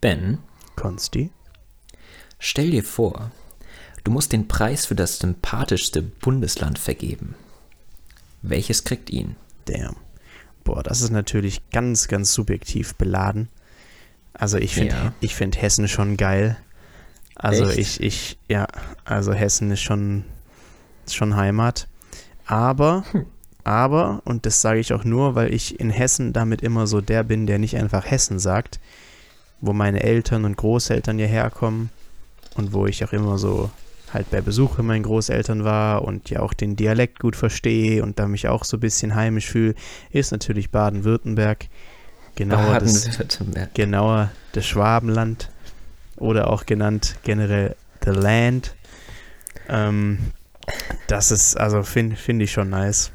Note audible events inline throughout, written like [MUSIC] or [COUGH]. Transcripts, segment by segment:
Ben, Konsti? stell dir vor, du musst den Preis für das sympathischste Bundesland vergeben. Welches kriegt ihn? Damn. Boah, das ist natürlich ganz, ganz subjektiv beladen. Also ich finde Ja. ich find Hessen schon geil. Also Echt? ich, ich, ja, also Hessen ist schon, ist schon Heimat. Aber, Hm. aber, und das sage ich auch nur, weil ich in Hessen damit immer so der bin, der nicht einfach Hessen sagt, wo meine Eltern und Großeltern hierher kommen und wo ich auch immer so halt bei Besuch bei meinen Großeltern war und ja auch den Dialekt gut verstehe und da mich auch so ein bisschen heimisch fühle, ist natürlich Baden-Württemberg. Genauer das, Baden-Württemberg. genauer das Schwabenland oder auch genannt generell The Land. Ähm, das ist, also finde find ich schon nice.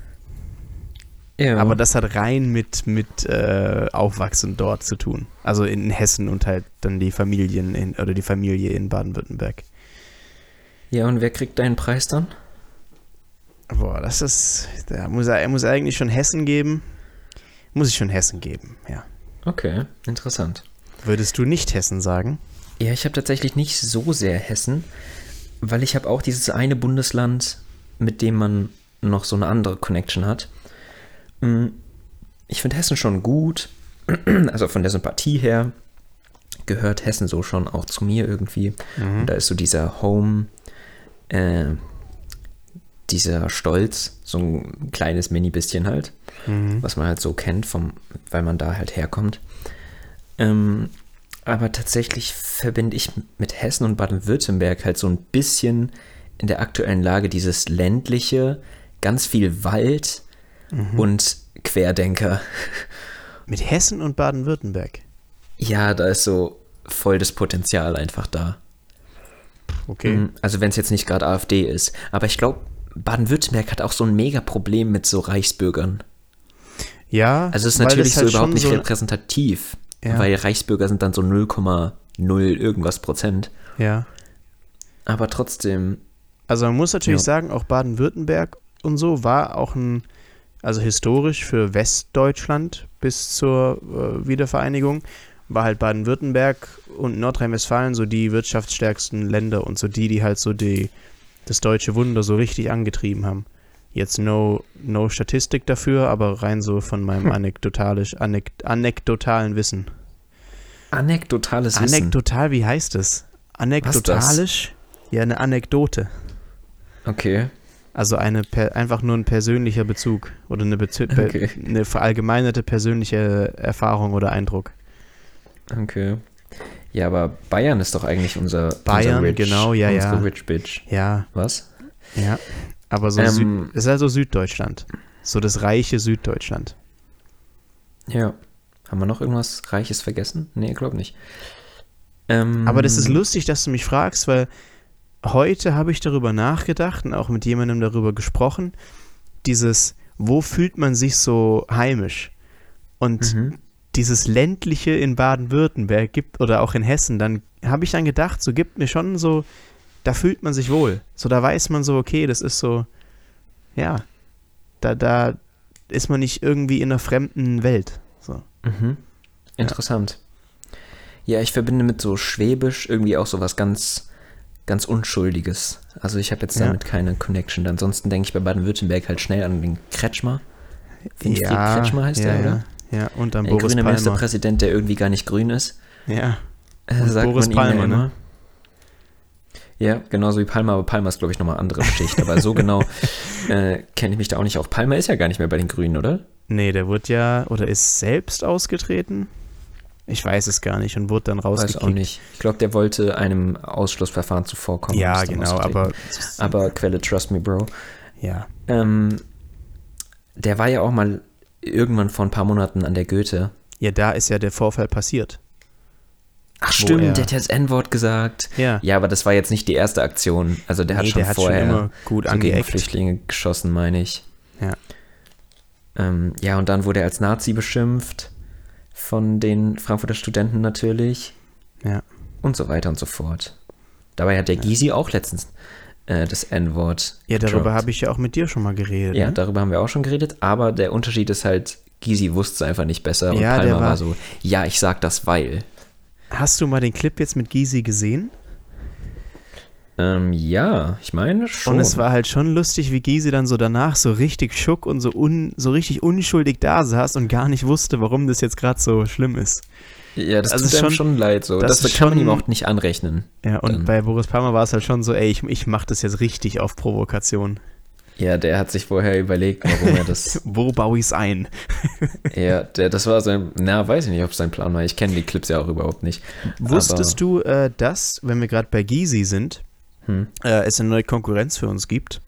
Ja. Aber das hat rein mit, mit äh, Aufwachsen dort zu tun. Also in Hessen und halt dann die Familien in, oder die Familie in Baden-Württemberg. ja, und wer kriegt deinen Preis dann? Boah, das ist, da muss er, er muss eigentlich schon Hessen geben. Muss ich schon Hessen geben, ja. Okay, interessant. Würdest du nicht Hessen sagen? Ja, ich habe tatsächlich nicht so sehr Hessen, weil ich habe auch dieses eine Bundesland, mit dem man noch so eine andere Connection hat. Mm, Ich finde Hessen schon gut, [CLEARS THROAT] also von der Sympathie her gehört Hessen so schon auch zu mir irgendwie. Und da ist so dieser Home, äh, dieser Stolz, so ein kleines mini bisschen halt, was man halt so kennt, vom, weil man da halt herkommt. Ähm, aber tatsächlich verbinde ich mit Hessen und Baden-Württemberg halt so ein bisschen in der aktuellen Lage dieses ländliche, ganz viel Wald und Querdenker. Mit Hessen und Baden-Württemberg. Ja, da ist so voll das Potenzial einfach da. Okay. Mm, Also wenn es jetzt nicht gerade AfD ist. Aber ich glaube, Baden-Württemberg hat auch so ein mega Problem mit so Reichsbürgern. Ja, Also es ist natürlich halt so überhaupt nicht so, repräsentativ, Ja. weil Reichsbürger sind dann so 0,0 irgendwas Prozent. Ja. Aber trotzdem, Also man muss natürlich Ja. sagen, auch Baden-Württemberg und so war auch ein, also historisch für Westdeutschland bis zur äh, Wiedervereinigung, war halt Baden-Württemberg und Nordrhein-Westfalen so die wirtschaftsstärksten Länder und so die, die halt so die, das deutsche Wunder so richtig angetrieben haben. Jetzt no, no Statistik dafür, aber rein so von meinem anekdotalisch, anek, anekdotalen Wissen. anekdotales Wissen. Anekdotal, wie heißt es? Anekdotalisch? Ja, eine Anekdote. Okay. Also eine per, einfach nur ein persönlicher Bezug oder eine, Bezü Okay. eine verallgemeinerte persönliche Erfahrung oder Eindruck. Okay. Ja, aber Bayern ist doch eigentlich unser Bayern, unser rich, genau, ja, unsere ja. Rich Bitch. Ja, Was? ja. Aber so Ähm, ist also Süddeutschland. So das reiche Süddeutschland. Ja. Haben wir noch irgendwas Reiches vergessen? Nee, glaub nicht. Ähm, Aber das ist lustig, dass du mich fragst, weil heute habe ich darüber nachgedacht und auch mit jemandem darüber gesprochen. Dieses, wo fühlt man sich so heimisch? Und Mhm. dieses ländliche in Baden-Württemberg gibt oder auch in Hessen, dann habe ich dann gedacht, so gibt mir schon so, da fühlt man sich wohl. So, da weiß man so, okay, das ist so, ja, da, da ist man nicht irgendwie in einer fremden Welt. So. Mhm. Interessant. Ja. ich verbinde mit so Schwäbisch irgendwie auch so was ganz, ganz Unschuldiges. Also ich habe jetzt Ja. damit keine Connection. Ansonsten denke ich bei Baden-Württemberg halt schnell an den Kretschmer. Winfried ja, Kretschmer heißt ja, der, ja. oder? Ja, und dann Der Boris grüne Palmer. Ministerpräsident, der irgendwie gar nicht grün ist. Ja, Äh, Und sagt Boris man Palmer, ja ne? Ja, genauso wie Palmer, aber Palmer ist, glaube ich, nochmal andere Schicht. Aber so genau [LAUGHS] äh, kenne ich mich da auch nicht auf. Palmer ist ja gar nicht mehr bei den Grünen, oder? nee, der wurde ja, oder ist selbst ausgetreten? Ich weiß es gar nicht und wurde dann Weiß rausgekickt. auch nicht. Ich glaube, der wollte einem Ausschlussverfahren zuvorkommen. Ja, genau, aber, Aber Quelle, trust me, Bro. ja. Ähm, der war ja auch mal irgendwann vor ein paar Monaten an der Goethe. Ja, da ist ja der Vorfall passiert. Ach stimmt, er- der hat ja das N-Wort gesagt. Ja. Ja, aber das war jetzt nicht die erste Aktion. Also der hat Nee, schon der hat schon vorher immer gut so gegen. Flüchtlinge geschossen, meine ich. Ja. Ähm, ja, und dann wurde er als Nazi beschimpft von den Frankfurter Studenten natürlich Ja. und so weiter und so fort. Dabei hat der Gysi auch letztens äh, das N-Wort. Ja, darüber habe ich ja auch mit dir schon mal geredet. Ja, ne? darüber haben wir auch schon geredet, aber der Unterschied ist halt, Gysi wusste es einfach nicht besser und Ja, der Palmer war, war- so, ja, ich sag das, weil. Hast du mal den Clip jetzt mit Gysi gesehen? Ähm, ja, ich meine schon. Und es war halt schon lustig, wie Gysi dann so danach so richtig schock und so, un, so richtig unschuldig da saß und gar nicht wusste, warum das jetzt gerade so schlimm ist. ja, das also tut schon- schon leid so. das Das, kann man schon- ihm auch nicht anrechnen. Ja, und Dann- bei Boris Palmer war es halt schon so, ey, ich, ich mach das jetzt richtig auf Provokation. Ja, der hat sich vorher überlegt, warum er das. [LAUGHS] Wo baue ich es ein? [LAUGHS] ja, der, das war sein. Na, weiß ich nicht, ob es sein Plan war. Ich kenne die Clips ja auch überhaupt nicht. Wusstest du, äh, dass, wenn wir gerade bei Gysi sind, Hm. äh, es eine neue Konkurrenz für uns gibt?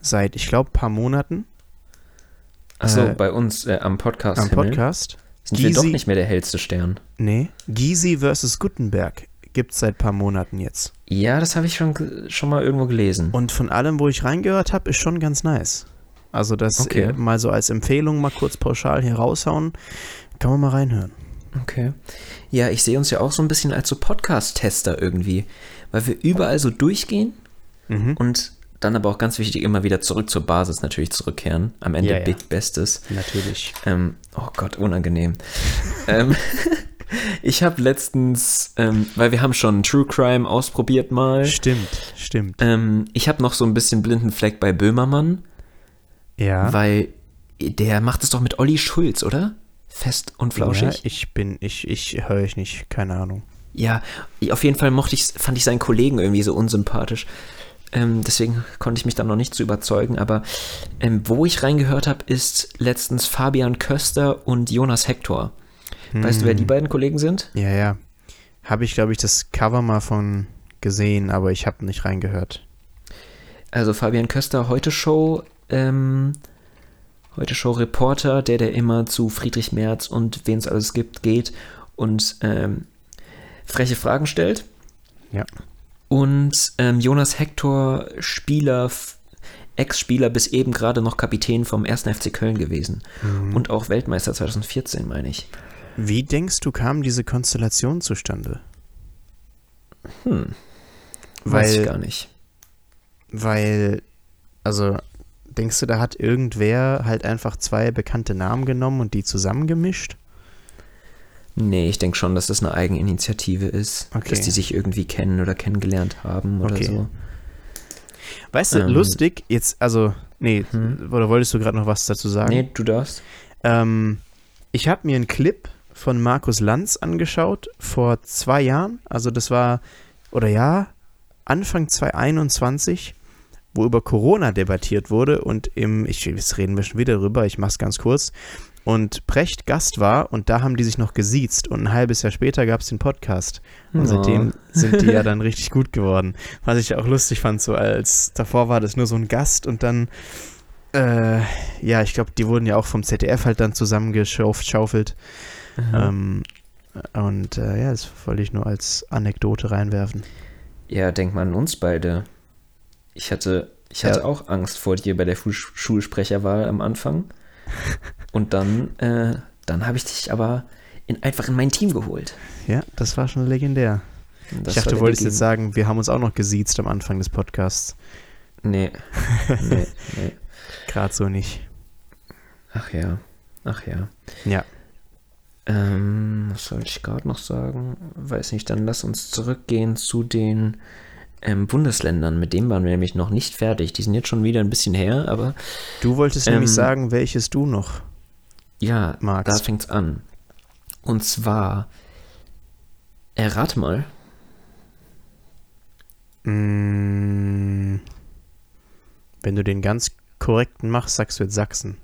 Seit, ich glaube, paar Monaten Achso, Äh, bei uns äh, am Podcast. am Himmel Podcast. sind wir doch Gysi- nicht mehr der hellste Stern. Nee, Gysi versus Gutenberg gibt es seit paar Monaten jetzt. Ja, das habe ich schon, schon mal irgendwo gelesen. Und von allem, wo ich reingehört habe, ist schon ganz nice. Also das Okay. äh, mal so als Empfehlung mal kurz pauschal hier raushauen, kann man mal reinhören. Okay. Ja, ich sehe uns ja auch so ein bisschen als so Podcast-Tester irgendwie, weil wir überall so durchgehen Mhm. und dann aber auch ganz wichtig immer wieder zurück zur Basis natürlich zurückkehren. Am Ende Ja, ja. Big Bestes. Natürlich. Ähm, oh Gott, unangenehm. ähm, [LAUGHS] ich habe letztens, ähm, weil wir haben schon True Crime ausprobiert mal. Stimmt, stimmt. Ähm, ich habe noch so ein bisschen blinden Fleck bei Böhmermann, Ja. weil der macht es doch mit Olli Schulz, oder? Fest und ja, flauschig. ich bin, ich, ich höre ich nicht, keine Ahnung. Ja, auf jeden Fall mochte ich, fand ich seinen Kollegen irgendwie so unsympathisch. Ähm, deswegen konnte ich mich dann noch nicht zu überzeugen. Aber ähm, wo ich reingehört habe, ist letztens Fabian Köster und Jonas Hector. Weißt du, wer die beiden Kollegen sind? Ja, ja. Habe ich, glaube ich, das Cover mal von gesehen, aber ich habe nicht reingehört. Also Fabian Köster, heute Show, ähm, heute Show Reporter, der, der immer zu Friedrich Merz und wen es alles gibt, geht und ähm, freche Fragen stellt. Ja. Und ähm, Jonas Hector, Spieler, Ex-Spieler bis eben gerade noch Kapitän vom 1. FC Köln gewesen. Und auch Weltmeister 2014, meine ich. Wie denkst du, kam diese Konstellation zustande? Hm, weiß ich Weil, gar nicht. weil, also, denkst du, da hat irgendwer halt einfach zwei bekannte Namen genommen und die zusammengemischt? Nee, ich denke schon, dass das eine Eigeninitiative ist. Okay. Dass die sich irgendwie kennen oder kennengelernt haben oder Okay. so. Weißt du, Ähm. lustig, jetzt, also, nee, Hm. oder wolltest du gerade noch was dazu sagen? Nee, du darfst. Ähm, ich habe mir einen Clip von Markus Lanz angeschaut vor zwei Jahren. Also das war, oder ja, Anfang 2021, wo über Corona debattiert wurde und im, ich, jetzt reden wir schon wieder drüber, ich mach's ganz kurz, und Precht Gast war und da haben die sich noch gesiezt und ein halbes Jahr später gab es den Podcast. Und Oh. seitdem sind die ja [LAUGHS] dann richtig gut geworden. Was ich auch lustig fand, so als davor war das nur so ein Gast und dann, äh, ja, ich glaube, die wurden ja auch vom ZDF halt dann zusammengeschaufelt. Ähm, und äh, ja, das wollte ich nur als Anekdote reinwerfen. Ja, denk mal an uns beide. Ich hatte, ich hatte Ja. auch Angst vor dir bei der Schulsprecherwahl am Anfang. [LAUGHS] Und dann, äh, dann habe ich dich aber in, einfach in mein Team geholt. Ja, das war schon legendär. Das ich dachte, du wolltest jetzt sagen, wir haben uns auch noch gesiezt am Anfang des Podcasts. Nee. [LAUGHS] nee, nee. Gerade so nicht. Ach ja. Ach ja. Ja. Ähm, was soll ich gerade noch sagen? Weiß nicht, dann lass uns zurückgehen zu den ähm, Bundesländern. Mit dem waren wir nämlich noch nicht fertig. Die sind jetzt schon wieder ein bisschen her, aber Du wolltest nämlich Ähm, sagen, welches du noch. Ja, Magst. da fängt's an. Und zwar, errate mal, Mm, wenn du den ganz korrekten machst, sagst du jetzt Sachsen.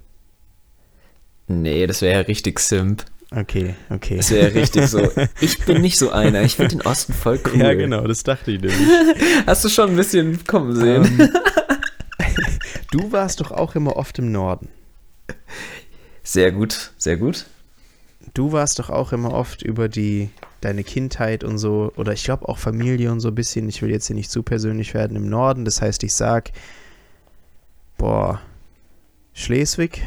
nee, das wäre ja richtig simp. Okay, okay. Das wäre ja richtig so. [LAUGHS] Ich bin nicht so einer. Ich finde den Osten voll cool. Ja, genau, das dachte ich nämlich. [LAUGHS] Hast du schon ein bisschen kommen sehen? Ähm, [LAUGHS] du warst doch auch immer oft im Norden. Sehr gut, sehr gut. Du warst doch auch immer oft über die deine Kindheit und so oder ich glaube auch Familie und so ein bisschen. Ich will jetzt hier nicht zu persönlich werden im Norden. Das heißt, ich sag boah Schleswig,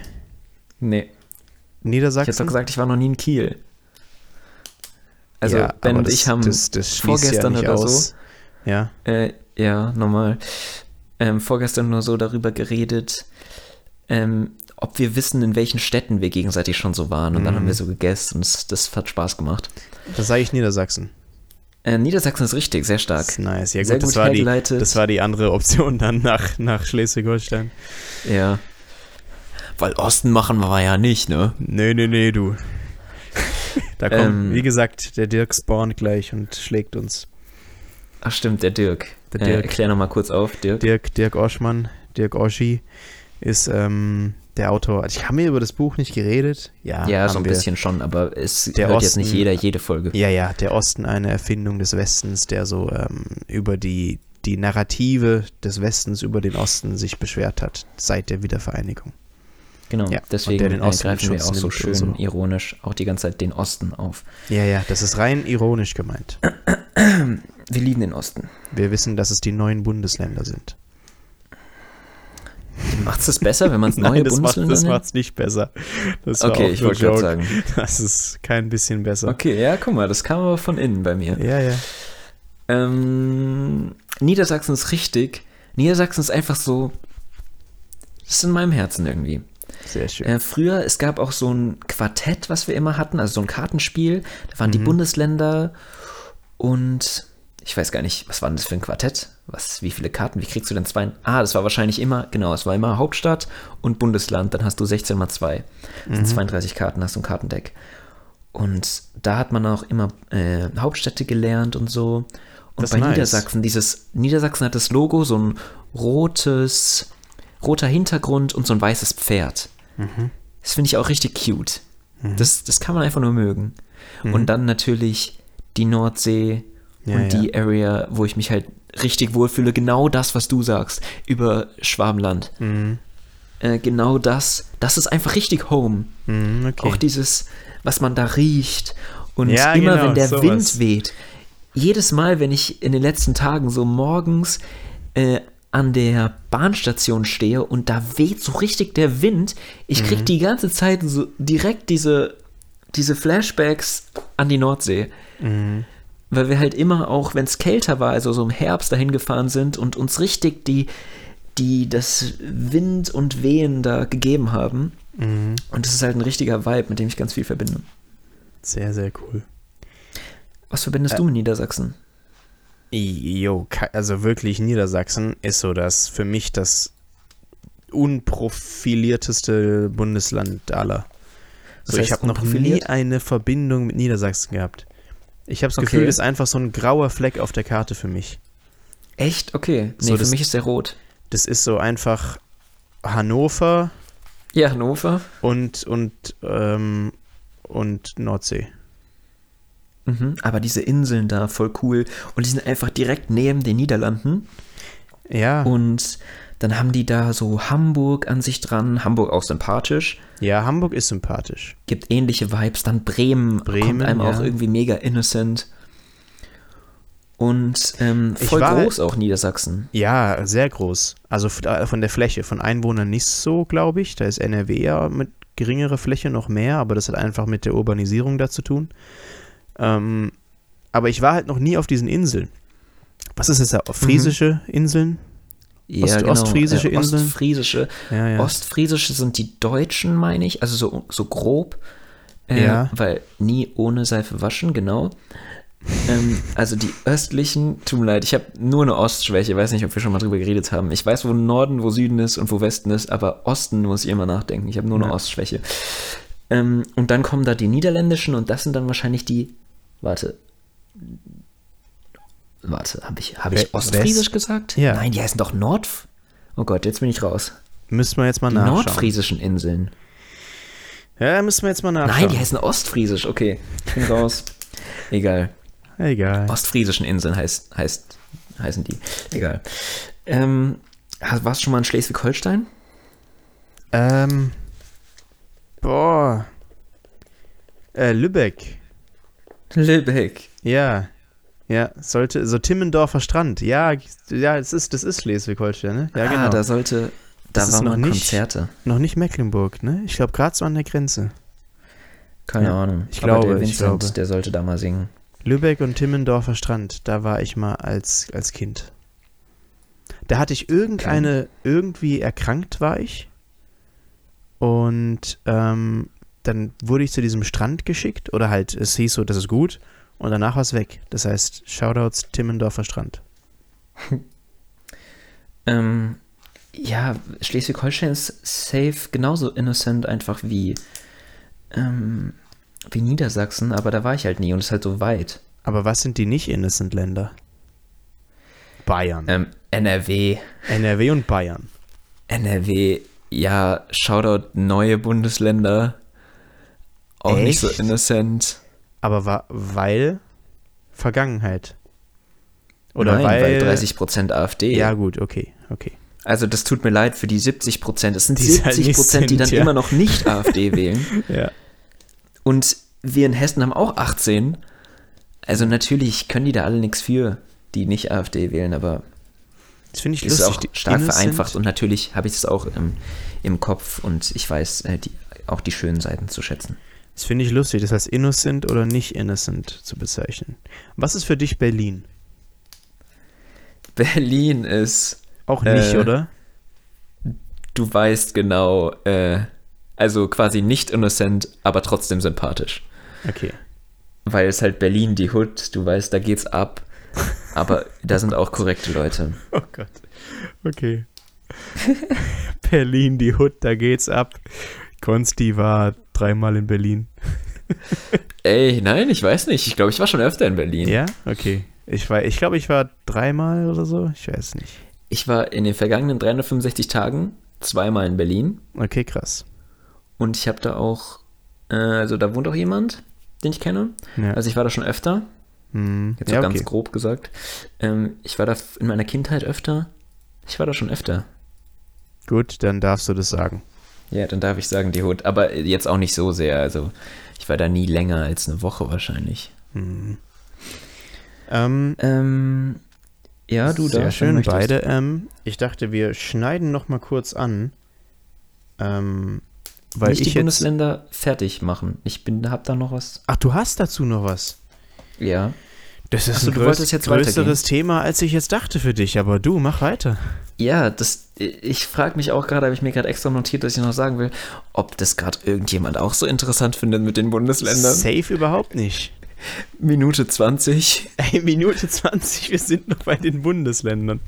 Nee. Ich hätte Niedersachsen. doch gesagt, ich war noch nie in Kiel. Also, ja, Ben und das, ich haben das, das vorgestern ja oder aus. so, Ja, äh, ja, normal, ähm, vorgestern nur so darüber geredet, ähm, ob wir wissen, in welchen Städten wir gegenseitig schon so waren. Und dann Mhm. haben wir so gegessen und das, das hat Spaß gemacht. das sage ich Niedersachsen. Äh, Niedersachsen ist richtig, sehr Das stark. ist nice. Ja Sehr gut, das gut war, die, das war die andere Option dann nach, nach Schleswig-Holstein. Ja. Weil Osten machen wir ja nicht, ne? Nee, nee, nee, du. Da kommt, Ähm. wie gesagt, der Dirk spawnt gleich und schlägt uns. Ach stimmt, der Dirk. Der Äh, Dirk. erklär nochmal kurz auf, Dirk. Dirk, Dirk Oschmann, Dirk Oschi ist ähm, der Autor. Also ich habe mir über das Buch nicht geredet. Ja, ja, so ein wir. bisschen schon, aber es Der hört jetzt Osten- nicht jeder jede Folge. Ja, ja, der Osten eine Erfindung des Westens, der so ähm, über die, die Narrative des Westens über den Osten sich beschwert hat, seit der Wiedervereinigung. Genau, Ja, deswegen der den äh, Osten greifen wir auch so schön so. ironisch auch die ganze Zeit den Osten auf. Ja, ja, das ist rein ironisch gemeint. Wir lieben den Osten. Wir wissen, dass es die neuen Bundesländer sind. Macht es besser, wenn man es [LAUGHS] neue das macht Bundesländer das nennt? macht's nicht besser. Das Okay, ich wollte gerade sagen. Das ist kein bisschen besser. Okay, ja, guck mal, das kam aber von innen bei mir. Ja, ja. Ähm, Niedersachsen ist richtig. Niedersachsen ist einfach so. Das ist in meinem Herzen irgendwie. Sehr schön. Äh, früher, es gab auch so ein Quartett, was wir immer hatten, also so ein Kartenspiel. Da waren die Mhm. Bundesländer und ich weiß gar nicht, was war denn das für ein Quartett? Was, wie viele Karten? Wie kriegst du denn zwei? Ah, das war wahrscheinlich immer, genau, es war immer Hauptstadt und Bundesland. Dann hast du 16 mal 2. Das sind 32 Karten, hast du ein Kartendeck. Und da hat man auch immer äh, Hauptstädte gelernt und so. Und Das bei nice. Niedersachsen, dieses, Niedersachsen hat das Logo, so ein rotes, roter Hintergrund und so ein weißes Pferd. Mhm. Das finde ich auch richtig cute. Das, das kann man einfach nur mögen. Und dann natürlich die Nordsee Ja, und die ja. Area, wo ich mich halt richtig wohlfühle. Genau das, was du sagst über Schwabenland. Mhm. Äh, genau das. Das ist einfach richtig Home. Mhm, okay. Auch dieses, was man da riecht. Und Ja, immer genau, wenn der sowas. Wind weht. Jedes Mal, wenn ich in den letzten Tagen so morgens äh, an der Bahnstation stehe und da weht so richtig der Wind, ich Mhm. krieg die ganze Zeit so direkt diese, diese Flashbacks an die Nordsee. Mhm. Weil wir halt immer auch, wenn es kälter war, also so im Herbst dahin gefahren sind und uns richtig die, die das Wind und Wehen da gegeben haben. Mhm. Und das ist halt ein richtiger Vibe, mit dem ich ganz viel verbinde. Sehr, sehr cool. Was verbindest Äh, du mit Niedersachsen? Jo, also wirklich Niedersachsen ist so das für mich das unprofilierteste Bundesland aller. So, ich habe noch nie eine Verbindung mit Niedersachsen gehabt. Ich habe das Gefühl, das ist einfach so ein grauer Fleck auf der Karte für mich. Echt? Okay. Nee, So, für das- mich ist der rot. Das ist so einfach Hannover Ja, Hannover. und und ähm, und Nordsee. Mhm. Aber diese Inseln da, voll cool. Und die sind einfach direkt neben den Niederlanden. Ja, Und dann haben die da so Hamburg an sich dran. Hamburg auch sympathisch. ja, Hamburg ist sympathisch. Gibt ähnliche Vibes. Dann Bremen, Bremen, kommt einem auch ja. irgendwie mega innocent. Und ähm, Ich voll war- groß auch Niedersachsen. Ja, sehr groß. Also äh, von der Fläche, von Einwohnern nicht so, glaube ich. Da ist NRW ja mit geringerer Fläche noch mehr, aber das hat einfach mit der Urbanisierung da zu tun. Ähm, aber ich war halt noch nie auf diesen Inseln. Was ist das da? Friesische Inseln? Ost- ostfriesische äh, Inseln? Ostfriesische. Ja, ja. Ostfriesische sind die Deutschen, meine ich, also so, so grob. Äh, Ja. Weil nie ohne Seife waschen, genau. ähm, also die östlichen, tut mir leid, ich habe nur eine Ostschwäche, weiß nicht, ob wir schon mal drüber geredet haben. Ich weiß, wo Norden, wo Süden ist und wo Westen ist, aber Osten muss ich immer nachdenken. Ich habe nur eine Ja. Ostschwäche. Ähm, und dann kommen da die niederländischen und das sind dann wahrscheinlich die, warte, warte, habe ich, hab ich Ostfriesisch West? gesagt? Ja. Nein, die heißen doch Nord... Oh Gott, jetzt bin ich raus. Müssen wir jetzt mal Die nachschauen. nordfriesischen Inseln. Ja, müssen wir jetzt mal nachschauen. Nein, die heißen Ostfriesisch. Okay, ich bin raus. Egal. Egal. Ostfriesischen Inseln heißt, heißt, heißen die. Egal. Ähm, warst du schon mal in Schleswig-Holstein? Ähm. Boah. Äh, Lübeck. Lübeck. Ja. Ja, sollte, so Timmendorfer Strand. Ja, ja, es ist, das ist Schleswig-Holstein, ne? Ja, ah, genau. da sollte, da Das waren noch nicht- Konzerte. Noch nicht Mecklenburg, ne? Ich glaube, gerade so an der Grenze. Keine Ja, Ahnung. ich Aber glaube, der ich Vincent, glaube. der sollte da mal singen. Lübeck und Timmendorfer Strand, da war ich mal als, als Kind. Da hatte ich irgendeine, irgendwie erkrankt war ich. Und ähm, dann wurde ich zu diesem Strand geschickt oder halt, es hieß so, das ist gut. Und danach war es weg. Das heißt, Shoutouts Timmendorfer Strand. [LAUGHS] Ähm, ja, Schleswig-Holstein ist safe genauso innocent einfach wie, ähm, wie Niedersachsen, aber da war ich halt nie und es ist halt so weit. Aber was sind die nicht innocent Länder? Bayern. Ähm, NRW, NRW und Bayern. NRW, ja, Shoutout neue Bundesländer. Auch nicht so Echt? innocent. Aber wa weil Vergangenheit. Oder Nein, weil, weil 30% AfD. Ja, gut, okay, okay. Also das tut mir leid für die 70%. Es sind Die es halt 70%, nicht die dann ja. immer noch nicht AfD [LAUGHS] wählen. Ja. Und wir in Hessen haben auch 18. Also natürlich können die da alle nichts für, die nicht AfD wählen, aber Das finde ich ist lustig. auch die stark innocent- vereinfacht und natürlich habe ich es auch im, im Kopf und ich weiß äh, die, auch die schönen Seiten zu schätzen. Das finde ich lustig, das als innocent oder nicht innocent zu bezeichnen. Was ist für dich Berlin? Berlin ist, Auch nicht, Äh, oder? du weißt genau, äh, also quasi nicht innocent, aber trotzdem sympathisch. Okay. Weil es halt Berlin, die Hood, du weißt, da geht's ab. Aber da sind auch korrekte Leute. [LAUGHS] Oh Gott. Okay. [LAUGHS] Berlin, die Hood, da geht's ab. Konsti war dreimal in Berlin. Ey, nein, ich weiß nicht. Ich glaube, ich war schon öfter in Berlin. Ja? Okay. Ich war, ich glaube, ich war dreimal oder so. Ich weiß nicht. Ich war in den vergangenen 365 Tagen zweimal in Berlin. Okay, krass. Und ich habe da auch, äh, also da wohnt auch jemand, den ich kenne. Ja. Also ich war da schon öfter. Hm. Jetzt ja, so okay. ganz grob gesagt. Ähm, ich war da in meiner Kindheit öfter. Ich war da schon öfter. Gut, dann darfst du das sagen. Ja, dann darf ich sagen, die Hut. Aber jetzt auch nicht so sehr. Also ich war da nie länger als eine Woche wahrscheinlich. Hm. Ähm, Ähm, ja, du Sehr darfst, schön, du möchtest. beide. Ähm, ich dachte, wir schneiden noch mal kurz an. Ähm, weil Nicht ich die. Bundesländer fertig machen. Ich bin, hab da noch was. Ach, du hast dazu noch was. Ja. Das ist Ach so, ein größ- größeres Thema, als ich jetzt dachte für dich. Aber du, mach weiter. Ja, das, ich frage mich auch gerade, habe ich mir gerade extra notiert, dass ich noch sagen will, ob das gerade irgendjemand auch so interessant findet mit den Bundesländern. Safe überhaupt nicht. Minute 20. Ey, Minute 20, wir sind noch bei den Bundesländern.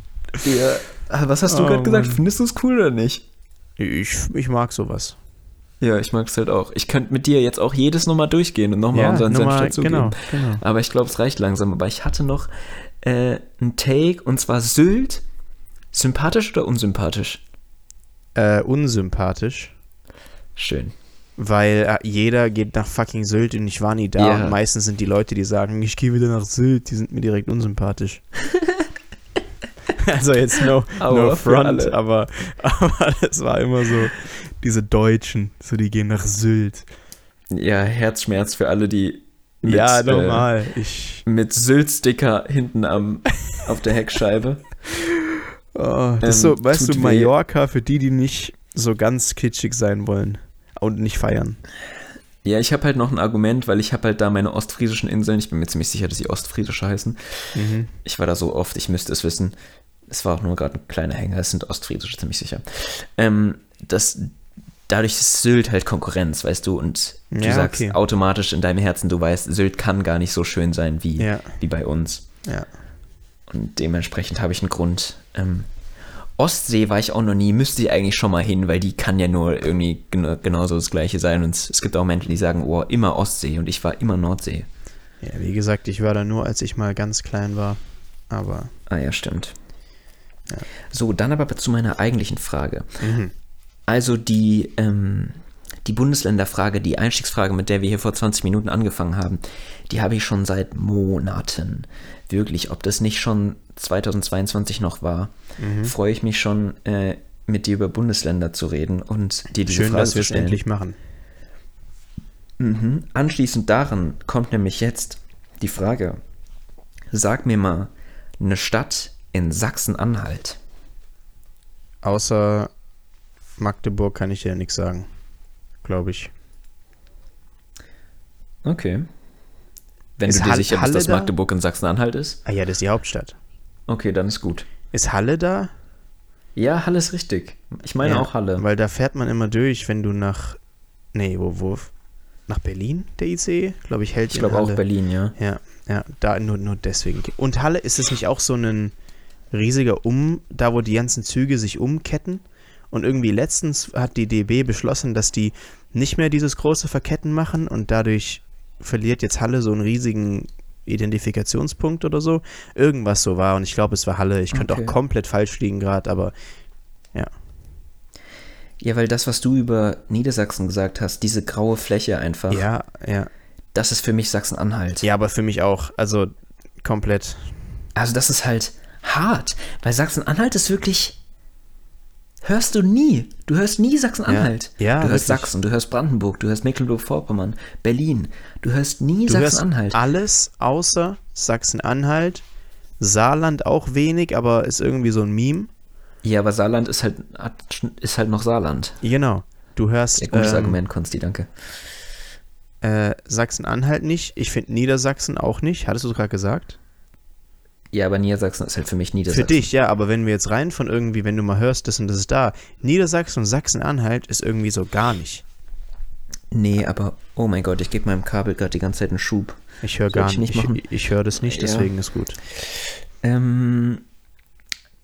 Ja. Was hast du Oh, gerade gesagt? Findest du es cool oder nicht? Ich, ich mag sowas. Ja, ich mag es halt auch. Ich könnte mit dir jetzt auch jedes nochmal durchgehen und nochmal unseren Senf nochmal- dazugeben. genau, genau. Aber ich glaube, es reicht langsam. Aber ich hatte noch äh, einen Take und zwar Sylt. Sympathisch oder unsympathisch? Äh, unsympathisch, Schön. weil äh, jeder geht nach fucking Sylt und ich war nie da. Ja. Und meistens sind die Leute, die sagen, ich gehe wieder nach Sylt, die sind mir direkt unsympathisch. [LAUGHS] also jetzt no, Aua no front, aber, [LAUGHS] aber das war immer so, diese Deutschen, so die gehen nach Sylt. Ja, Herzschmerz für alle, die mit, ja, äh, normal. ich, mit Sylt-Sticker hinten am, auf der Heckscheibe. [LAUGHS] oh, das ist ähm, so, weißt du, weh. Mallorca für die, die nicht so ganz kitschig sein wollen und nicht feiern. Ja, ich habe halt noch ein Argument, weil ich habe halt da meine ostfriesischen Inseln. Ich bin mir ziemlich sicher, dass sie ostfriesische heißen. Mhm. Ich war da so oft, ich müsste es wissen. Es war auch nur gerade ein kleiner Hänger, es sind ostfriesische, ziemlich sicher. Ähm, das, dadurch ist Sylt halt Konkurrenz, weißt du, und du Ja, sagst okay. automatisch in deinem Herzen, du weißt, Sylt kann gar nicht so schön sein wie, Ja. wie bei uns. Ja. Und dementsprechend habe ich einen Grund. Ähm, Ostsee war ich auch noch nie, müsste ich eigentlich schon mal hin, weil die kann ja nur irgendwie gen genauso das gleiche sein. Und es, gibt auch Menschen, die sagen, oh, immer Ostsee und ich war immer Nordsee. Ja, wie gesagt, ich war da nur, als ich mal ganz klein war. Aber Ah ja, stimmt. Ja. So, dann aber zu meiner eigentlichen Frage. mhm. Also die, ähm, die Bundesländerfrage, die Einstiegsfrage, mit der wir hier vor 20 Minuten angefangen haben, die habe ich schon seit Monaten. Wirklich, ob das nicht schon 2022 noch war, Mhm. freue ich mich schon, äh, mit dir über Bundesländer zu reden und dir diese schön, Frage dass wir es endlich machen. Mhm. Anschließend daran kommt nämlich jetzt die Frage, sag mir mal eine Stadt in Sachsen-Anhalt. Außer Magdeburg kann ich dir nichts sagen. Glaube ich. Okay. Wenn Ist du dir Hall- sicher bist, dass da? Magdeburg in Sachsen-Anhalt ist? Ah ja, das ist die Hauptstadt. Okay, dann ist gut. Ist Halle da? Ja, Halle ist richtig. Ich meine Ja, auch Halle. Weil da fährt man immer durch, wenn du nach. Nee, wo, wo? nach Berlin, der ICE? Glaube ich, hält Ich glaube auch. Berlin, ja. Ja, ja, da nur, nur deswegen. Und Halle, ist es nicht auch so ein riesiger Um, da wo die ganzen Züge sich umketten? Und irgendwie letztens hat die DB beschlossen, dass die nicht mehr dieses große Verketten machen und dadurch verliert jetzt Halle so einen riesigen Identifikationspunkt oder so. Irgendwas so war und ich glaube, es war Halle. Ich könnte Okay. auch komplett falsch liegen gerade, aber Ja, weil das, was du über Niedersachsen gesagt hast, diese graue Fläche einfach, ja, ja. das ist für mich Sachsen-Anhalt. Ja, aber für mich auch. Also komplett. Also das ist halt hart, weil Sachsen-Anhalt ist wirklich, hörst du nie. Du hörst nie Sachsen-Anhalt. Ja, ja, du hörst wirklich. Sachsen, du hörst Brandenburg, du hörst Mecklenburg-Vorpommern, Berlin. Du hörst nie Sachsen-Anhalt. alles außer Sachsen-Anhalt. Saarland auch wenig, aber ist irgendwie so ein Meme. Ja, aber Saarland ist halt, ist halt noch Saarland. Genau. Du hörst Ja, gutes ähm, Argument, Konsti, danke. äh, Sachsen-Anhalt nicht. Ich finde Niedersachsen auch nicht. Hattest du gerade gesagt? Ja, aber Niedersachsen ist halt für mich Niedersachsen. Für dich, ja, aber wenn wir jetzt rein von irgendwie, wenn du mal hörst, das und das ist da. Niedersachsen und Sachsen-Anhalt ist irgendwie so gar nicht. Nee, aber, oh mein Gott, ich gebe meinem Kabel gerade die ganze Zeit einen Schub. Ich höre gar ich nicht. machen? Ich, ich höre das nicht, Ja. deswegen ist gut. Ähm,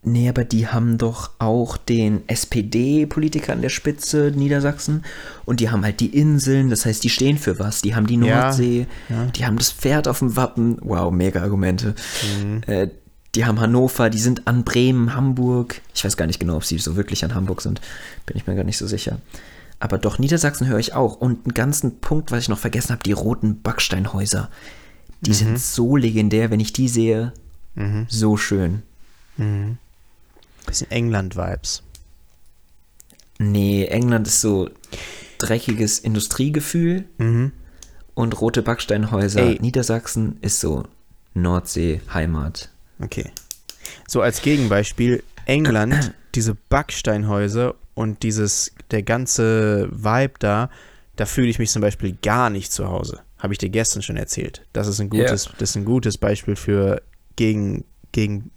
nee, aber die haben doch auch den SPD-Politiker an der Spitze Niedersachsen und die haben halt die Inseln, das heißt, die stehen für was. Die haben die Ja, Nordsee, ja. die haben das Pferd auf dem Wappen. Wow, mega Argumente. Mhm. Äh, die haben Hannover, die sind an Bremen, Hamburg. Ich weiß gar nicht genau, ob sie so wirklich an Hamburg sind. Bin ich mir gar nicht so sicher. Aber doch, Niedersachsen höre ich auch. Und einen ganzen Punkt, was ich noch vergessen habe, die roten Backsteinhäuser. Die Mhm. sind so legendär, wenn ich die sehe. So schön. Bisschen England-Vibes. Nee, England ist so dreckiges Industriegefühl Mhm. und rote Backsteinhäuser. Ey. Niedersachsen ist so Nordsee, Heimat. Okay. So als Gegenbeispiel, England, [CLEARS THROAT] diese Backsteinhäuser und dieses, der ganze Vibe da, da fühle ich mich zum Beispiel gar nicht zu Hause. Habe ich dir gestern schon erzählt. Das ist ein gutes, das ist ein gutes Beispiel für gegen, gegen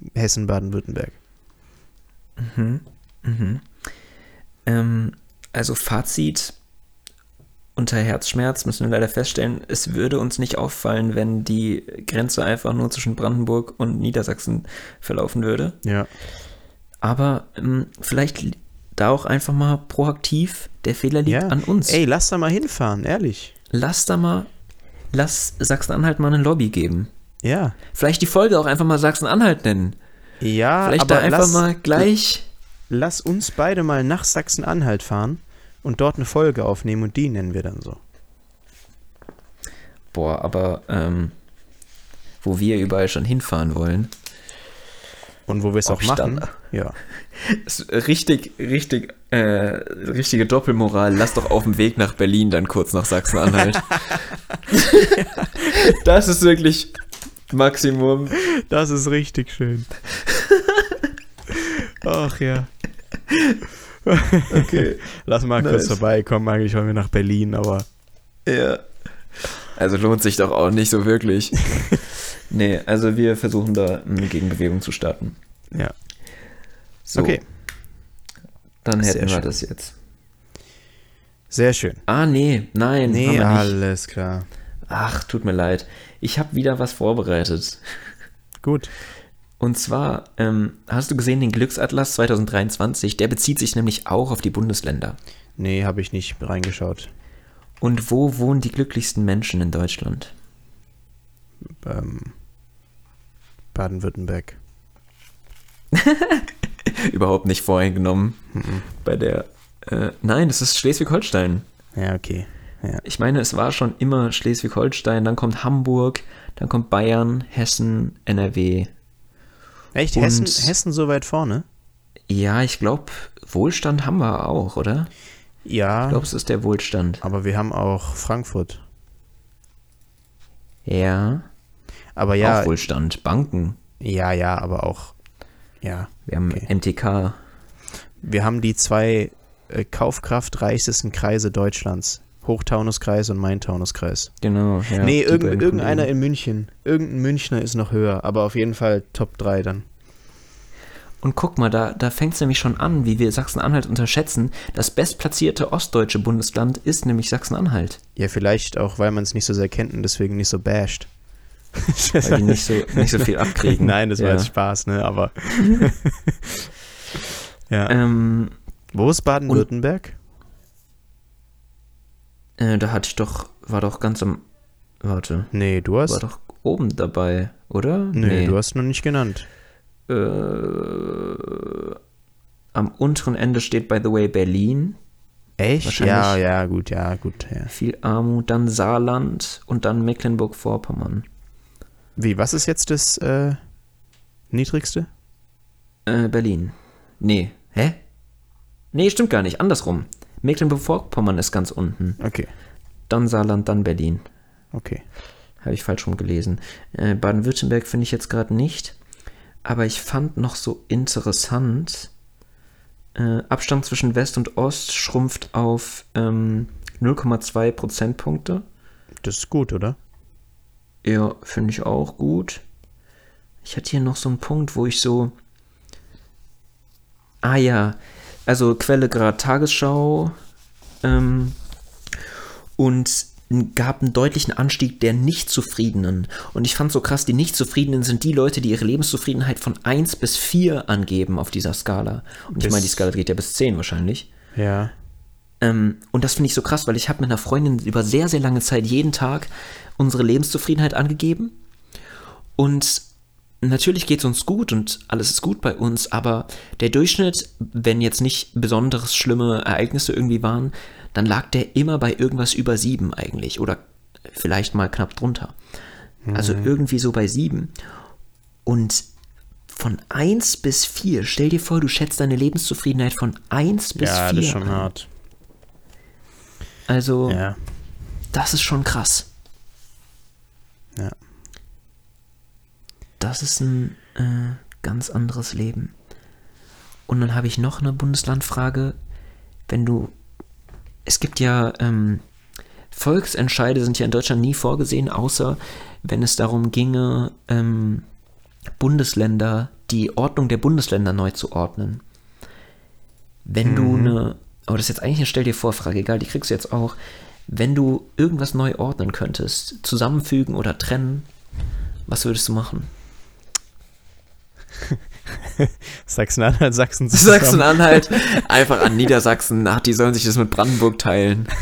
Hessen, Baden-Württemberg. Ähm, also Fazit unter Herzschmerz müssen wir leider feststellen, es würde uns nicht auffallen, wenn die Grenze einfach nur zwischen Brandenburg und Niedersachsen verlaufen würde. Ja. Aber ähm, vielleicht da auch einfach mal proaktiv, der Fehler liegt ja. an uns. Ey, lass da mal hinfahren, ehrlich. Lass da mal, lass Sachsen-Anhalt mal eine Lobby geben. Ja. Vielleicht die Folge auch einfach mal Sachsen-Anhalt nennen. Ja, Vielleicht aber da einfach lass, mal gleich. lass uns beide mal nach Sachsen-Anhalt fahren und dort eine Folge aufnehmen und die nennen wir dann so. Boah, aber ähm, wo wir überall schon hinfahren wollen. Und wo wir es auch ich machen. dann- [LAUGHS] Ja. Richtig, richtig, äh, richtige Doppelmoral. Lass doch auf dem Weg nach Berlin dann kurz nach Sachsen-Anhalt. [LAUGHS] [LAUGHS] das ist wirklich [LAUGHS] Maximum. Das ist richtig schön. [LAUGHS] Ach ja. Okay. [LAUGHS] Lass mal kurz Nice. vorbeikommen. Eigentlich wollen wir nach Berlin, aber Ja. Also lohnt sich doch auch nicht so wirklich. nee, also wir versuchen da eine Gegenbewegung zu starten. ja. So, Okay. dann Sehr hätten wir schön. das jetzt. Sehr schön. Ah, nee, nein. Nee, alles klar. Ach, tut mir leid. Ich habe wieder was vorbereitet. Gut. Und zwar, ähm, hast du gesehen den Glücksatlas 2023? Der bezieht sich nämlich auch auf die Bundesländer. Nee, habe ich nicht reingeschaut. Und wo wohnen die glücklichsten Menschen in Deutschland? Ähm, Baden-Württemberg. [LAUGHS] Überhaupt nicht voreingenommen bei der. Äh, nein, das ist Schleswig-Holstein. Ja, okay. Ja. Ich meine, es war schon immer Schleswig-Holstein, dann kommt Hamburg, dann kommt Bayern, Hessen, NRW. Echt? Und- Hessen, Hessen so weit vorne? Ja, ich glaube, Wohlstand haben wir auch, oder? Ja. Ich glaube, es ist der Wohlstand. aber wir haben auch Frankfurt. Ja, Aber ja, auch Wohlstand. Banken. ja, ja, aber auch. Ja. Wir haben Okay. MTK. Wir haben die zwei äh, kaufkraftreichsten Kreise Deutschlands. Hochtaunuskreis und Main-Taunuskreis. Genau. Ja, nee, beiden irgendeiner in München. Irgendein Münchner ist noch höher, aber auf jeden Fall Top 3 dann. Und guck mal, da, da fängt es nämlich schon an, wie wir Sachsen-Anhalt unterschätzen. Das bestplatzierte ostdeutsche Bundesland ist nämlich Sachsen-Anhalt. Ja, vielleicht auch, weil man es nicht so sehr kennt und deswegen nicht so basht. Weil die nicht so, nicht so viel abkriegen. [LAUGHS] Nein, das war ja. jetzt Spaß, ne? Aber. [LAUGHS] ja. Ähm, Wo ist Baden-Württemberg? Äh, da hatte ich doch, war doch ganz am, warte, Nee, du hast. war doch oben dabei, oder? nee, du hast noch nicht genannt. Äh, am unteren Ende steht, by the way, Berlin. Echt? Ja, ja, gut, ja, gut. Ja. Viel Armut, dann Saarland und dann Mecklenburg-Vorpommern. Wie, was ist jetzt das äh, niedrigste? Äh, Berlin. Nee. Hä? Nee, stimmt gar nicht. Andersrum. Mecklenburg-Vorpommern ist ganz unten. Okay, Dann Saarland, dann Berlin. okay. Habe ich falsch rum gelesen. Äh, Baden-Württemberg finde ich jetzt gerade nicht. Aber ich fand noch so interessant, äh, Abstand zwischen West und Ost schrumpft auf ähm, 0,2 Prozentpunkte. Das ist gut, oder? Ja, finde ich auch gut. Ich hatte hier noch so einen Punkt, wo ich so. Ah ja, also Quelle gerade Tagesschau. Ähm, und gab einen deutlichen Anstieg der Nichtzufriedenen. Und ich fand so krass, die Nichtzufriedenen sind die Leute, die ihre Lebenszufriedenheit von 1 bis 4 angeben auf dieser Skala. Und ich Bis- meine, die Skala geht ja bis 10 wahrscheinlich. Ja. Ähm, und das finde ich so krass, weil ich habe mit einer Freundin über sehr, sehr lange Zeit jeden Tag unsere Lebenszufriedenheit angegeben. Und natürlich geht es uns gut und alles ist gut bei uns, aber der Durchschnitt, wenn jetzt nicht besonderes schlimme Ereignisse irgendwie waren, dann lag der immer bei irgendwas über sieben eigentlich oder vielleicht mal knapp drunter. Also irgendwie so bei sieben. Und von 1 bis 4, stell dir vor, du schätzt deine Lebenszufriedenheit von 1 bis 4. Ja, das ist schon ein. hart. Also, Ja. das ist schon krass. Ja. Das ist ein äh, ganz anderes Leben. Und dann habe ich noch eine Bundeslandfrage. Wenn du. Es gibt ja. Ähm, Volksentscheide sind ja in Deutschland nie vorgesehen, außer wenn es darum ginge, ähm, Bundesländer, die Ordnung der Bundesländer neu zu ordnen. Wenn du eine. Aber das ist jetzt eigentlich eine Stell dir vor Frage, egal, die kriegst du jetzt auch. Wenn du irgendwas neu ordnen könntest, zusammenfügen oder trennen, was würdest du machen? [LAUGHS] Sachsen-Anhalt, Sachsen. Sachsen-Anhalt [LAUGHS] einfach an Niedersachsen. Ach, die sollen sich das mit Brandenburg teilen. [LAUGHS]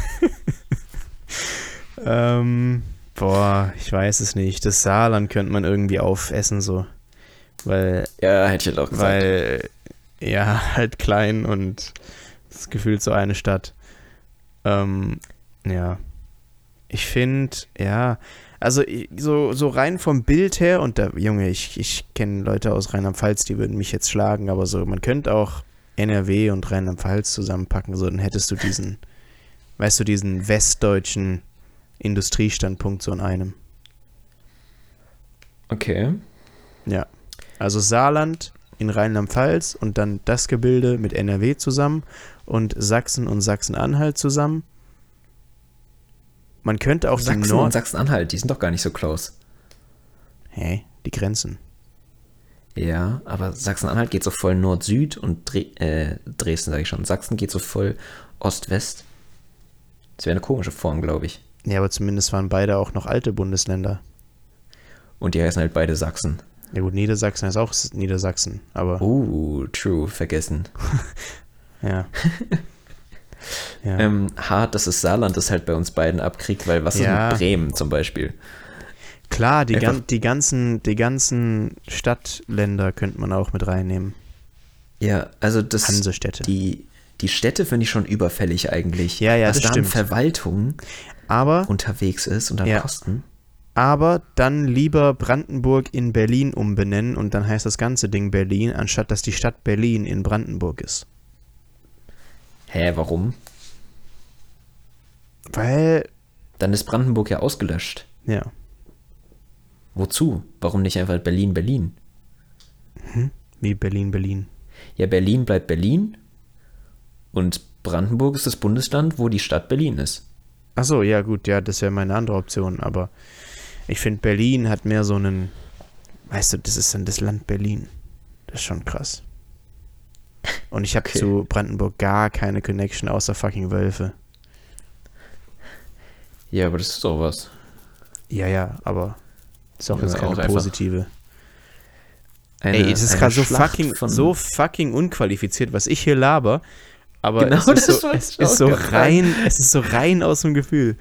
Ähm, boah, ich weiß es nicht. Das Saarland könnte man irgendwie aufessen, so. Weil, Ja, hätte ich halt auch gesagt. weil, ja, halt klein und das gefühlt so eine Stadt. Ähm, ja. Ich finde, ja, also so, so rein vom Bild her, und da, Junge, ich, ich kenne Leute aus Rheinland-Pfalz, die würden mich jetzt schlagen, aber so, man könnte auch NRW und Rheinland-Pfalz zusammenpacken, so, dann hättest du diesen, weißt du, diesen westdeutschen Industriestandpunkt so in einem. okay. Ja. Also Saarland in Rheinland-Pfalz und dann das Gebilde mit NRW zusammen und Sachsen und Sachsen-Anhalt zusammen. Man könnte auch die Sachsen und Nord... Sachsen-Anhalt, die sind doch gar nicht so close. Hä? Die Grenzen. Ja, aber Sachsen-Anhalt geht so voll Nord-Süd und Dre äh, Dresden, sage ich schon. Sachsen geht so voll Ost-West. Das wäre eine komische Form, glaube ich. Ja, aber zumindest waren beide auch noch alte Bundesländer. Und die heißen halt beide Sachsen. Ja gut, Niedersachsen ist auch Niedersachsen, aber Oh, true, vergessen. [LAUGHS] ja. [LAUGHS] ja. Ähm, hart, dass das Saarland das halt bei uns beiden abkriegt, weil was Ja. ist mit Bremen zum Beispiel? Klar, die, gan die, ganzen, die ganzen Stadtländer könnte man auch mit reinnehmen. Ja, also das. Hansestädte. Die, die Städte finde ich schon überfällig eigentlich. Ja, ja, Was das da stimmt. Verwaltung Aber unterwegs ist und an Ja. Kosten. Aber dann lieber Brandenburg in Berlin umbenennen und dann heißt das ganze Ding Berlin, anstatt dass die Stadt Berlin in Brandenburg ist. Hä, warum? Weil, Dann ist Brandenburg ja ausgelöscht. ja, Wozu? Warum nicht einfach Berlin, Berlin? wie Berlin, Berlin. Ja, Berlin bleibt Berlin und Brandenburg ist das Bundesland, wo die Stadt Berlin ist. Achso, ja gut, ja, das wäre meine andere Option, aber ich finde Berlin hat mehr so einen, weißt du, das ist dann das Land Berlin. Das ist schon krass. Und ich habe Okay. zu Brandenburg gar keine Connection außer fucking Wölfe. Ja, aber das ist doch was. Ja, ja, aber ist auch Ja, jetzt keine auch positive. Eine, Ey, das ist gerade so fucking, so fucking unqualifiziert, was ich hier laber. Aber Genau, es ist das so, es ist so rein, es ist so rein aus dem Gefühl.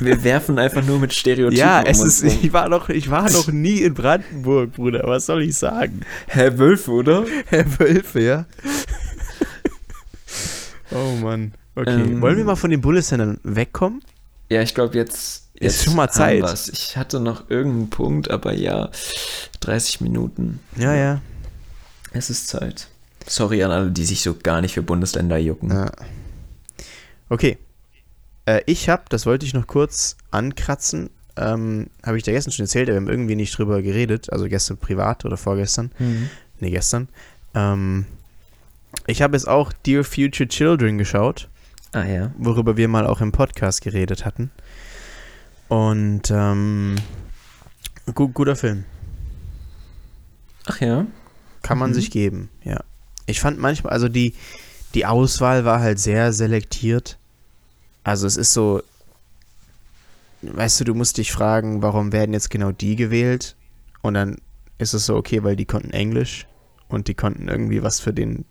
Wir werfen einfach nur mit Stereotypen. Ja, um es uns ist, rum. ich war noch, ich war noch nie in Brandenburg, Bruder. Was soll ich sagen? Hä, Wölfe, oder? Herr Wölfe, ja. [LAUGHS] oh Mann. Okay. Ähm. Wollen wir mal von den Bundesländern wegkommen? Ja, ich glaube, jetzt, Ist jetzt schon mal Zeit. wir's. Ich hatte noch irgendeinen Punkt, aber ja, 30 Minuten. Ja, ja. Es ist Zeit. Sorry an alle, die sich so gar nicht für Bundesländer jucken. ja. Okay. Äh, ich habe, das wollte ich noch kurz ankratzen, ähm, habe ich dir gestern schon erzählt, aber wir haben irgendwie nicht drüber geredet, also gestern privat oder vorgestern. Mhm. Nee, gestern. Ähm, ich habe jetzt auch Dear Future Children geschaut. Ah ja. worüber wir mal auch im Podcast geredet hatten. Und ähm, gu guter Film. Ach ja. Kann man Mhm. sich geben, ja. Ich fand manchmal, also die, die Auswahl war halt sehr selektiert. Also es ist so, weißt du, du musst dich fragen, warum werden jetzt genau die gewählt? Und dann ist es so, okay, weil die konnten Englisch und die konnten irgendwie was für den,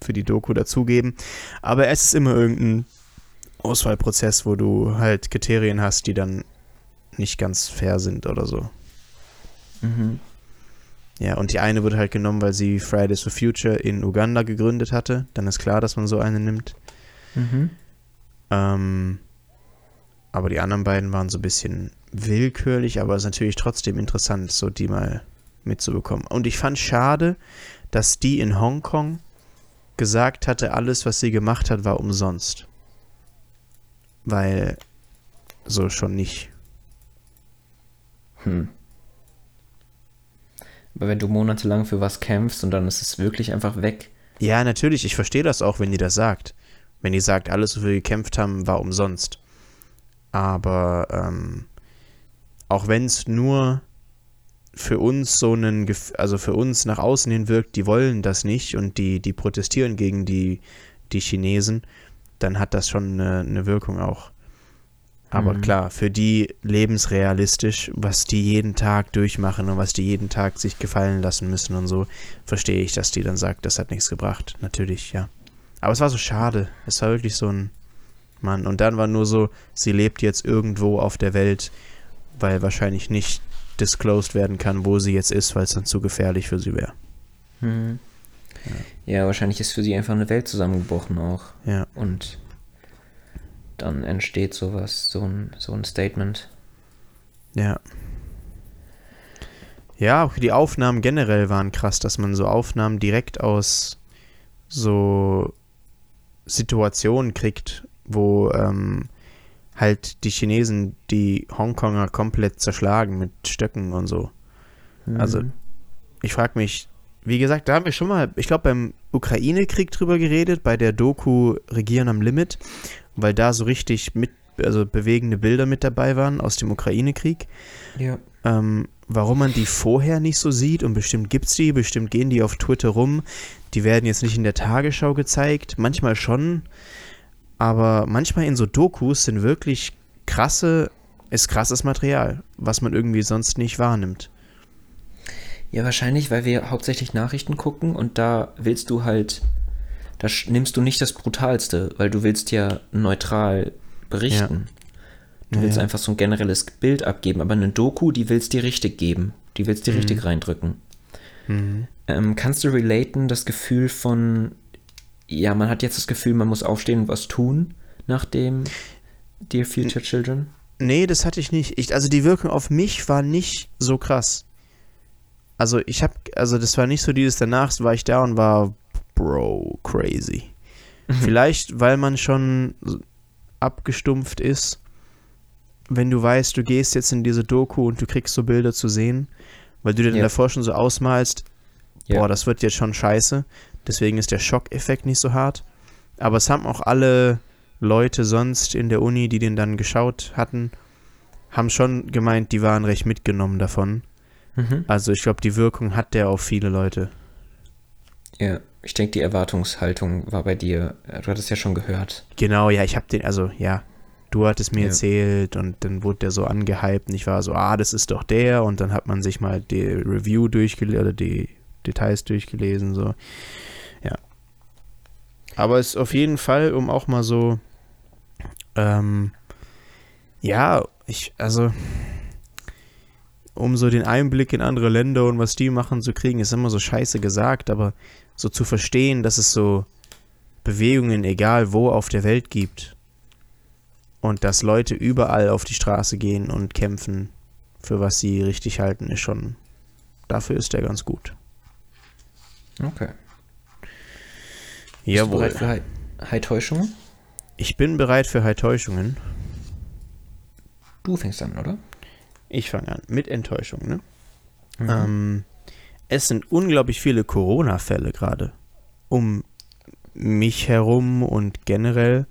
für die Doku dazugeben. Aber es ist immer irgendein Auswahlprozess, wo du halt Kriterien hast, die dann nicht ganz fair sind oder so. Mhm. Ja, und die eine wurde halt genommen, weil sie Fridays for Future in Uganda gegründet hatte. Dann ist klar, dass man so eine nimmt. Mhm. Ähm, aber die anderen beiden waren so ein bisschen willkürlich, aber es ist natürlich trotzdem interessant, so die mal mitzubekommen. Und ich fand schade, dass die in Hongkong gesagt hatte, alles, was sie gemacht hat, war umsonst. Weil so schon nicht. Hm. Aber wenn du monatelang für was kämpfst und dann ist es wirklich einfach weg. Ja, natürlich, ich verstehe das auch, wenn die das sagt. Wenn die sagt, alles, wofür wir gekämpft haben, war umsonst. Aber ähm, auch wenn es nur für uns so einen, also für uns nach außen hin wirkt, die wollen das nicht und die, die protestieren gegen die, die Chinesen, dann hat das schon eine, eine Wirkung auch. Aber Mhm. klar, für die lebensrealistisch, was die jeden Tag durchmachen und was die jeden Tag sich gefallen lassen müssen und so, verstehe ich, dass die dann sagt, das hat nichts gebracht. Natürlich, ja. Aber es war so schade. Es war wirklich so ein Mann. Und dann war nur so, sie lebt jetzt irgendwo auf der Welt, weil wahrscheinlich nicht disclosed werden kann, wo sie jetzt ist, weil es dann zu gefährlich für sie wäre. Mhm. Ja. wahrscheinlich ist für sie einfach eine Welt zusammengebrochen auch. Ja. Und dann entsteht sowas, so ein, so ein Statement. Ja. Ja, auch die Aufnahmen generell waren krass, dass man so Aufnahmen direkt aus so Situationen kriegt, wo ähm, halt die Chinesen die Hongkonger komplett zerschlagen mit Stöcken und so. Also, Mhm. Ich frage mich, wie gesagt, da haben wir schon mal, ich glaube, beim Ukraine-Krieg drüber geredet, bei der Doku Regieren am Limit, weil da so richtig mit, also bewegende Bilder mit dabei waren aus dem Ukraine-Krieg. Ja. Ähm, warum man die vorher nicht so sieht und bestimmt gibt's die, bestimmt gehen die auf Twitter rum. Die werden jetzt nicht in der Tagesschau gezeigt, manchmal schon, aber manchmal in so Dokus sind wirklich krasse, ist krasses Material, was man irgendwie sonst nicht wahrnimmt. Ja, wahrscheinlich, weil wir hauptsächlich Nachrichten gucken und da willst du halt, da nimmst du nicht das Brutalste, weil du willst ja neutral berichten. Du Ja, willst ja. einfach so ein generelles Bild abgeben, aber eine Doku, die willst dir richtig geben. Die willst dir richtig reindrücken. Mhm. Ähm, kannst du relaten das Gefühl von, ja, man hat jetzt das Gefühl, man muss aufstehen und was tun nach dem Dear Future Children? Nee, das hatte ich nicht. Ich, also die Wirkung auf mich war nicht so krass. Also ich habe, also das war nicht so dieses danach, war ich da und war, Bro, crazy. Vielleicht, weil man schon abgestumpft ist, wenn du weißt, du gehst jetzt in diese Doku und du kriegst so Bilder zu sehen, weil du dir dann Ja. davor schon so ausmalst, Ja. boah, das wird jetzt schon scheiße. Deswegen ist der Schockeffekt nicht so hart. Aber es haben auch alle Leute sonst in der Uni, die den dann geschaut hatten, haben schon gemeint, die waren recht mitgenommen davon. Mhm. Also ich glaube, die Wirkung hat der auf viele Leute. Ja. Ich denke, die Erwartungshaltung war bei dir, du hattest ja schon gehört. Genau, ja, ich habe den, also ja, du hattest mir Ja. erzählt und dann wurde der so angehypt und ich war so, ah, das ist doch der und dann hat man sich mal die Review durchgelesen oder die Details durchgelesen, so. Ja. Aber es ist auf jeden Fall, um auch mal so, ähm, ja, ich, also, um so den Einblick in andere Länder und was die machen zu kriegen, ist immer so scheiße gesagt, aber so zu verstehen, dass es so Bewegungen, egal wo auf der Welt gibt. Und dass Leute überall auf die Straße gehen und kämpfen, für was sie richtig halten, ist schon. Dafür ist der ganz gut. Okay. Bist du Jawohl. bereit für Täuschung? Ich bin bereit für High Täuschungen. Du fängst an, oder? Ich fange an mit Enttäuschung, ne? Mhm. Ähm, es sind unglaublich viele Corona-Fälle gerade um mich herum und generell,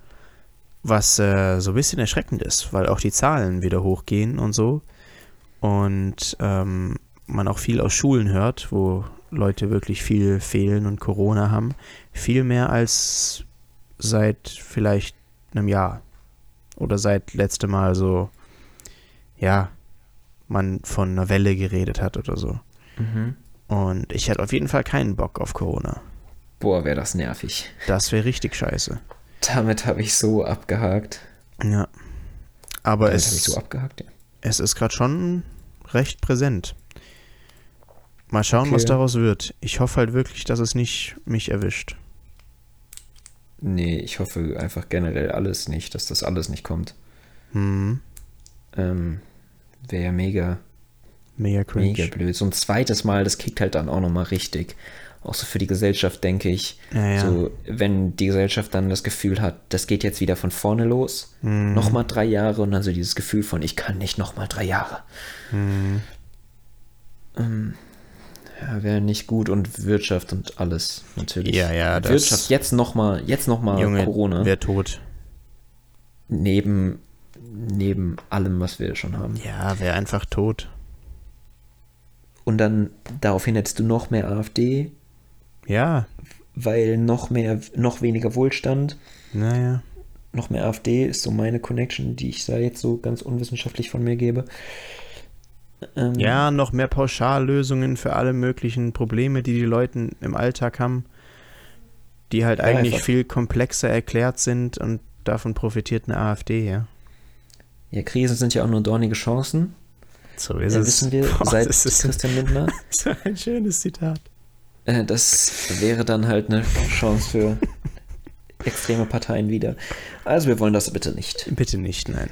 was äh, so ein bisschen erschreckend ist, weil auch die Zahlen wieder hochgehen und so. Und ähm, man auch viel aus Schulen hört, wo Leute wirklich viel fehlen und Corona haben. Viel mehr als seit vielleicht einem Jahr. Oder seit letztem Mal so, ja, man von einer Welle geredet hat oder so. Mhm. Und ich hätte auf jeden Fall keinen Bock auf Corona. Boah, wäre das nervig. Das wäre richtig scheiße. Damit habe ich so abgehakt. Ja. Aber Damit habe ich es, so abgehakt, ja. es ist gerade schon recht präsent. Mal schauen, was Okay. daraus wird. Ich hoffe halt wirklich, dass es nicht mich erwischt. Nee, ich hoffe einfach generell alles nicht, dass das alles nicht kommt. Hm. Ähm, wäre ja mega, Mega cringe. mega blöd. So ein zweites Mal, das kickt halt dann auch nochmal richtig. Auch so für die Gesellschaft, denke ich. Ja, ja. So, wenn die Gesellschaft dann das Gefühl hat, das geht jetzt wieder von vorne los, Mhm. nochmal drei Jahre und dann so dieses Gefühl von, ich kann nicht nochmal drei Jahre. Hm. Ähm, ja, wäre nicht gut und Wirtschaft und alles natürlich. Ja, ja, das- Wirtschaft, jetzt nochmal, jetzt nochmal Corona. wer tot. Neben, neben allem, was wir schon haben. Ja, wer einfach tot. Und dann daraufhin hättest du noch mehr AfD, Ja, weil noch mehr, noch weniger Wohlstand, naja. noch mehr AfD ist so meine Connection, die ich da jetzt so ganz unwissenschaftlich von mir gebe. Ähm, Ja, noch mehr Pauschallösungen für alle möglichen Probleme, die die Leute im Alltag haben, die halt Ja, eigentlich einfach. viel komplexer erklärt sind und davon profitiert eine AfD, ja. ja, Krisen sind ja auch nur dornige Chancen. So Ja, wissen wir Boah, seit das ist Christian Lindner. [LAUGHS] so ein schönes Zitat. Äh, das wäre dann halt eine Chance für extreme Parteien wieder. Also wir wollen das bitte nicht. Bitte nicht, nein.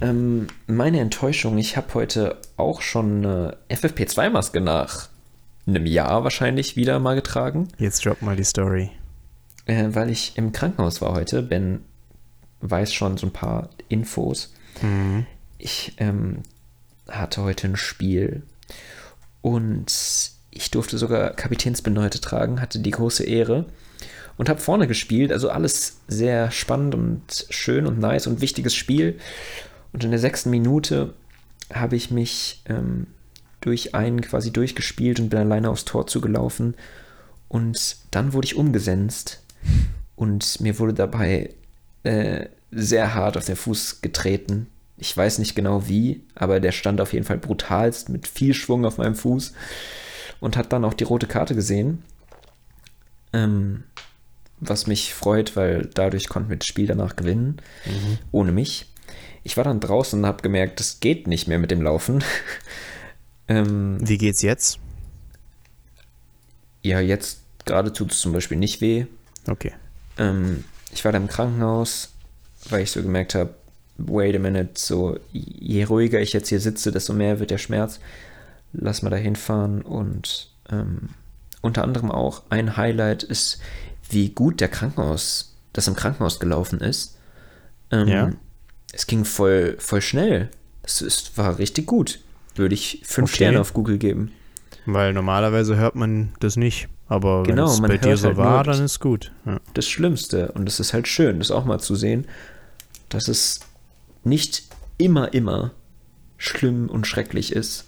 Ähm, meine Enttäuschung, ich habe heute auch schon eine FFP2-Maske nach einem Jahr wahrscheinlich wieder mal getragen, Jetzt drop mal die Story. äh, weil ich im Krankenhaus war heute. Ben weiß schon so ein paar Infos. Mhm. Ich ähm, hatte heute ein Spiel und ich durfte sogar Kapitänsbinde heute tragen, hatte die große Ehre und habe vorne gespielt. Also alles sehr spannend und schön und nice und wichtiges Spiel. Und in der sechsten Minute habe ich mich ähm, durch einen quasi durchgespielt und bin alleine aufs Tor zugelaufen. Und dann wurde ich umgesenzt und mir wurde dabei äh, sehr hart auf den Fuß getreten. Ich weiß nicht genau wie, aber der stand auf jeden Fall brutalst mit viel Schwung auf meinem Fuß und hat dann auch die rote Karte gesehen. Ähm, was mich freut, weil dadurch konnten wir das Spiel danach gewinnen, ohne mich. Ich war dann draußen und habe gemerkt, das geht nicht mehr mit dem Laufen. [LAUGHS] ähm, Wie geht's jetzt? ja, jetzt gerade tut es zum Beispiel nicht weh. Okay. Ähm, ich war da im Krankenhaus, weil ich so gemerkt habe, wait a minute, so je ruhiger ich jetzt hier sitze, desto mehr wird der Schmerz. Lass mal da hinfahren und ähm, unter anderem auch ein Highlight ist, wie gut der Krankenhaus, das im Krankenhaus gelaufen ist. Ähm, Ja. Es ging voll, voll schnell. Das ist, war richtig gut. Würde ich fünf Okay. Sterne auf Google geben. Weil normalerweise hört man das nicht. Aber Genau, wenn es bei dir so halt war, dann ist gut. Ja. das Schlimmste. Und es ist halt schön, das auch mal zu sehen, dass es nicht immer, immer schlimm und schrecklich ist.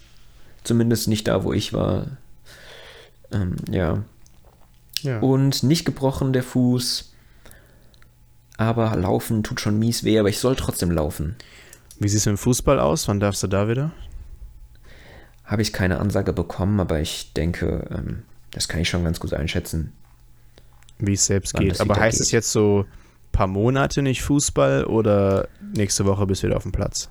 Zumindest nicht da, wo ich war. Ähm, ja. Ja. Und nicht gebrochen der Fuß. Aber laufen tut schon mies weh, aber ich soll trotzdem laufen. Wie sieht es im Fußball aus? Wann darfst du da wieder? Habe ich keine Ansage bekommen, aber ich denke, ähm, das kann ich schon ganz gut einschätzen. Wie es selbst Wann geht. Aber heißt es geht. jetzt so paar Monate nicht Fußball oder nächste Woche bist du wieder auf dem Platz?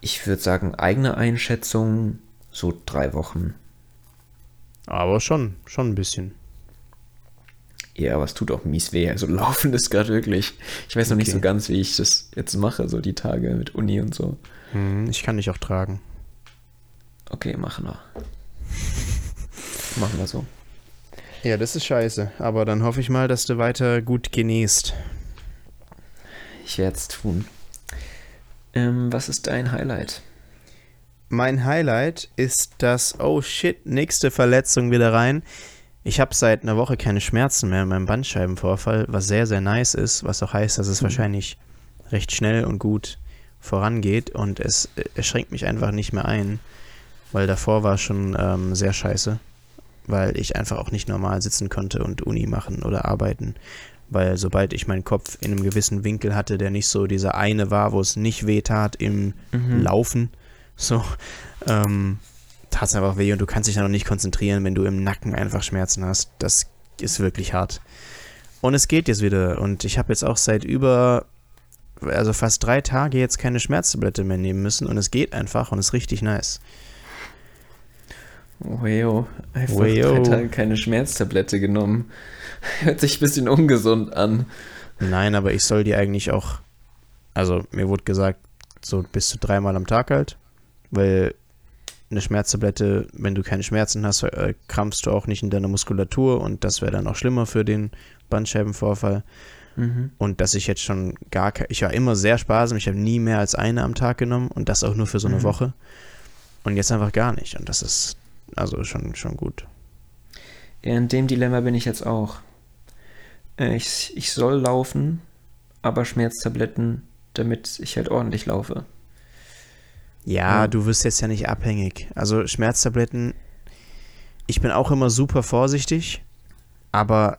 Ich würde sagen, eigene Einschätzung, so drei Wochen. Aber schon, schon ein bisschen. Ja, aber es tut auch mies weh. Also laufen ist gerade wirklich. Ich weiß noch nicht Okay. so ganz, wie ich das jetzt mache, so die Tage mit Uni und so. Hm, ich kann dich auch tragen. Okay, machen wir. machen wir so. Ja, das ist scheiße. Aber dann hoffe ich mal, dass du weiter gut genießt. Ich werde es tun. Ähm, was ist dein Highlight? Mein Highlight ist das, oh shit, nächste Verletzung wieder rein. Ich habe seit einer Woche keine Schmerzen mehr in meinem Bandscheibenvorfall, was sehr, sehr nice ist, was auch heißt, dass es Mhm. wahrscheinlich recht schnell und gut vorangeht und es, es schränkt mich einfach nicht mehr ein, weil davor war schon ähm, sehr scheiße, weil ich einfach auch nicht normal sitzen konnte und Uni machen oder arbeiten, weil sobald ich meinen Kopf in einem gewissen Winkel hatte, der nicht so dieser eine war, wo es nicht weh tat im Mhm. Laufen, so, ähm, tat es einfach weh und du kannst dich dann noch nicht konzentrieren, wenn du im Nacken einfach Schmerzen hast. Das ist wirklich hart. Und es geht jetzt wieder und ich habe jetzt auch seit über, also fast drei Tage jetzt keine Schmerztablette mehr nehmen müssen und es geht einfach und ist richtig nice. Weo, einfach Weo. drei Tage keine Schmerztablette genommen. [LAUGHS] Hört sich ein bisschen ungesund an. Nein, aber ich soll die eigentlich auch, also mir wurde gesagt, so bis zu dreimal am Tag halt, weil eine Schmerztablette, wenn du keine Schmerzen hast, äh, krampfst du auch nicht in deiner Muskulatur und das wäre dann auch schlimmer für den Bandscheibenvorfall. Mhm. Und dass ich jetzt schon gar keine, ich war immer sehr sparsam, ich habe nie mehr als eine am Tag genommen und das auch nur für so eine Mhm. Woche. Und jetzt einfach gar nicht und das ist also schon, schon gut. In dem Dilemma bin ich jetzt auch. Äh, Ich, ich soll laufen, aber Schmerztabletten, damit ich halt ordentlich laufe. Ja, Ja. du wirst jetzt ja nicht abhängig. Also Schmerztabletten, ich bin auch immer super vorsichtig, aber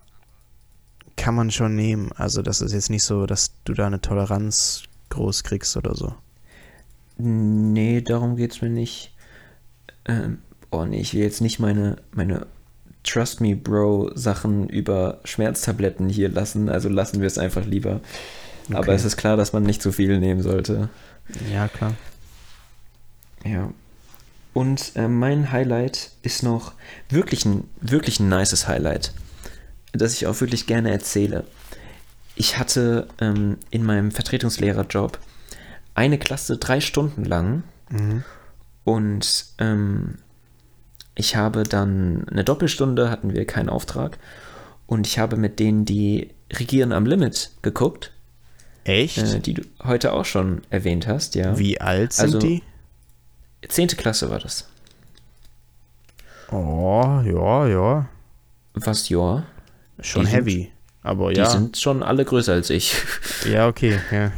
kann man schon nehmen. Also das ist jetzt nicht so, dass du da eine Toleranz groß kriegst oder so. Nee, darum geht's mir nicht. Ähm, oh nee, ich will jetzt nicht meine, meine Trust Me Bro Sachen über Schmerztabletten hier lassen, also lassen wir es einfach lieber. Aber Okay. es ist klar, dass man nicht zu viel nehmen sollte. Ja, klar. Ja. Und äh, mein Highlight ist noch wirklich ein, wirklich ein nices Highlight, das ich auch wirklich gerne erzähle. Ich hatte ähm, in meinem Vertretungslehrerjob eine Klasse drei Stunden lang Mhm. und ähm, ich habe dann eine Doppelstunde, hatten wir keinen Auftrag. Und ich habe mit denen, die Regieren am Limit, geguckt, Echt? äh, die du heute auch schon erwähnt hast, ja. Wie alt sind Also- die? Zehnte Klasse war das. Oh, ja, ja. Was, ja. Schon Die sind- heavy. Aber Die ja. sind schon alle größer als ich. [LAUGHS] ja, okay. Ja.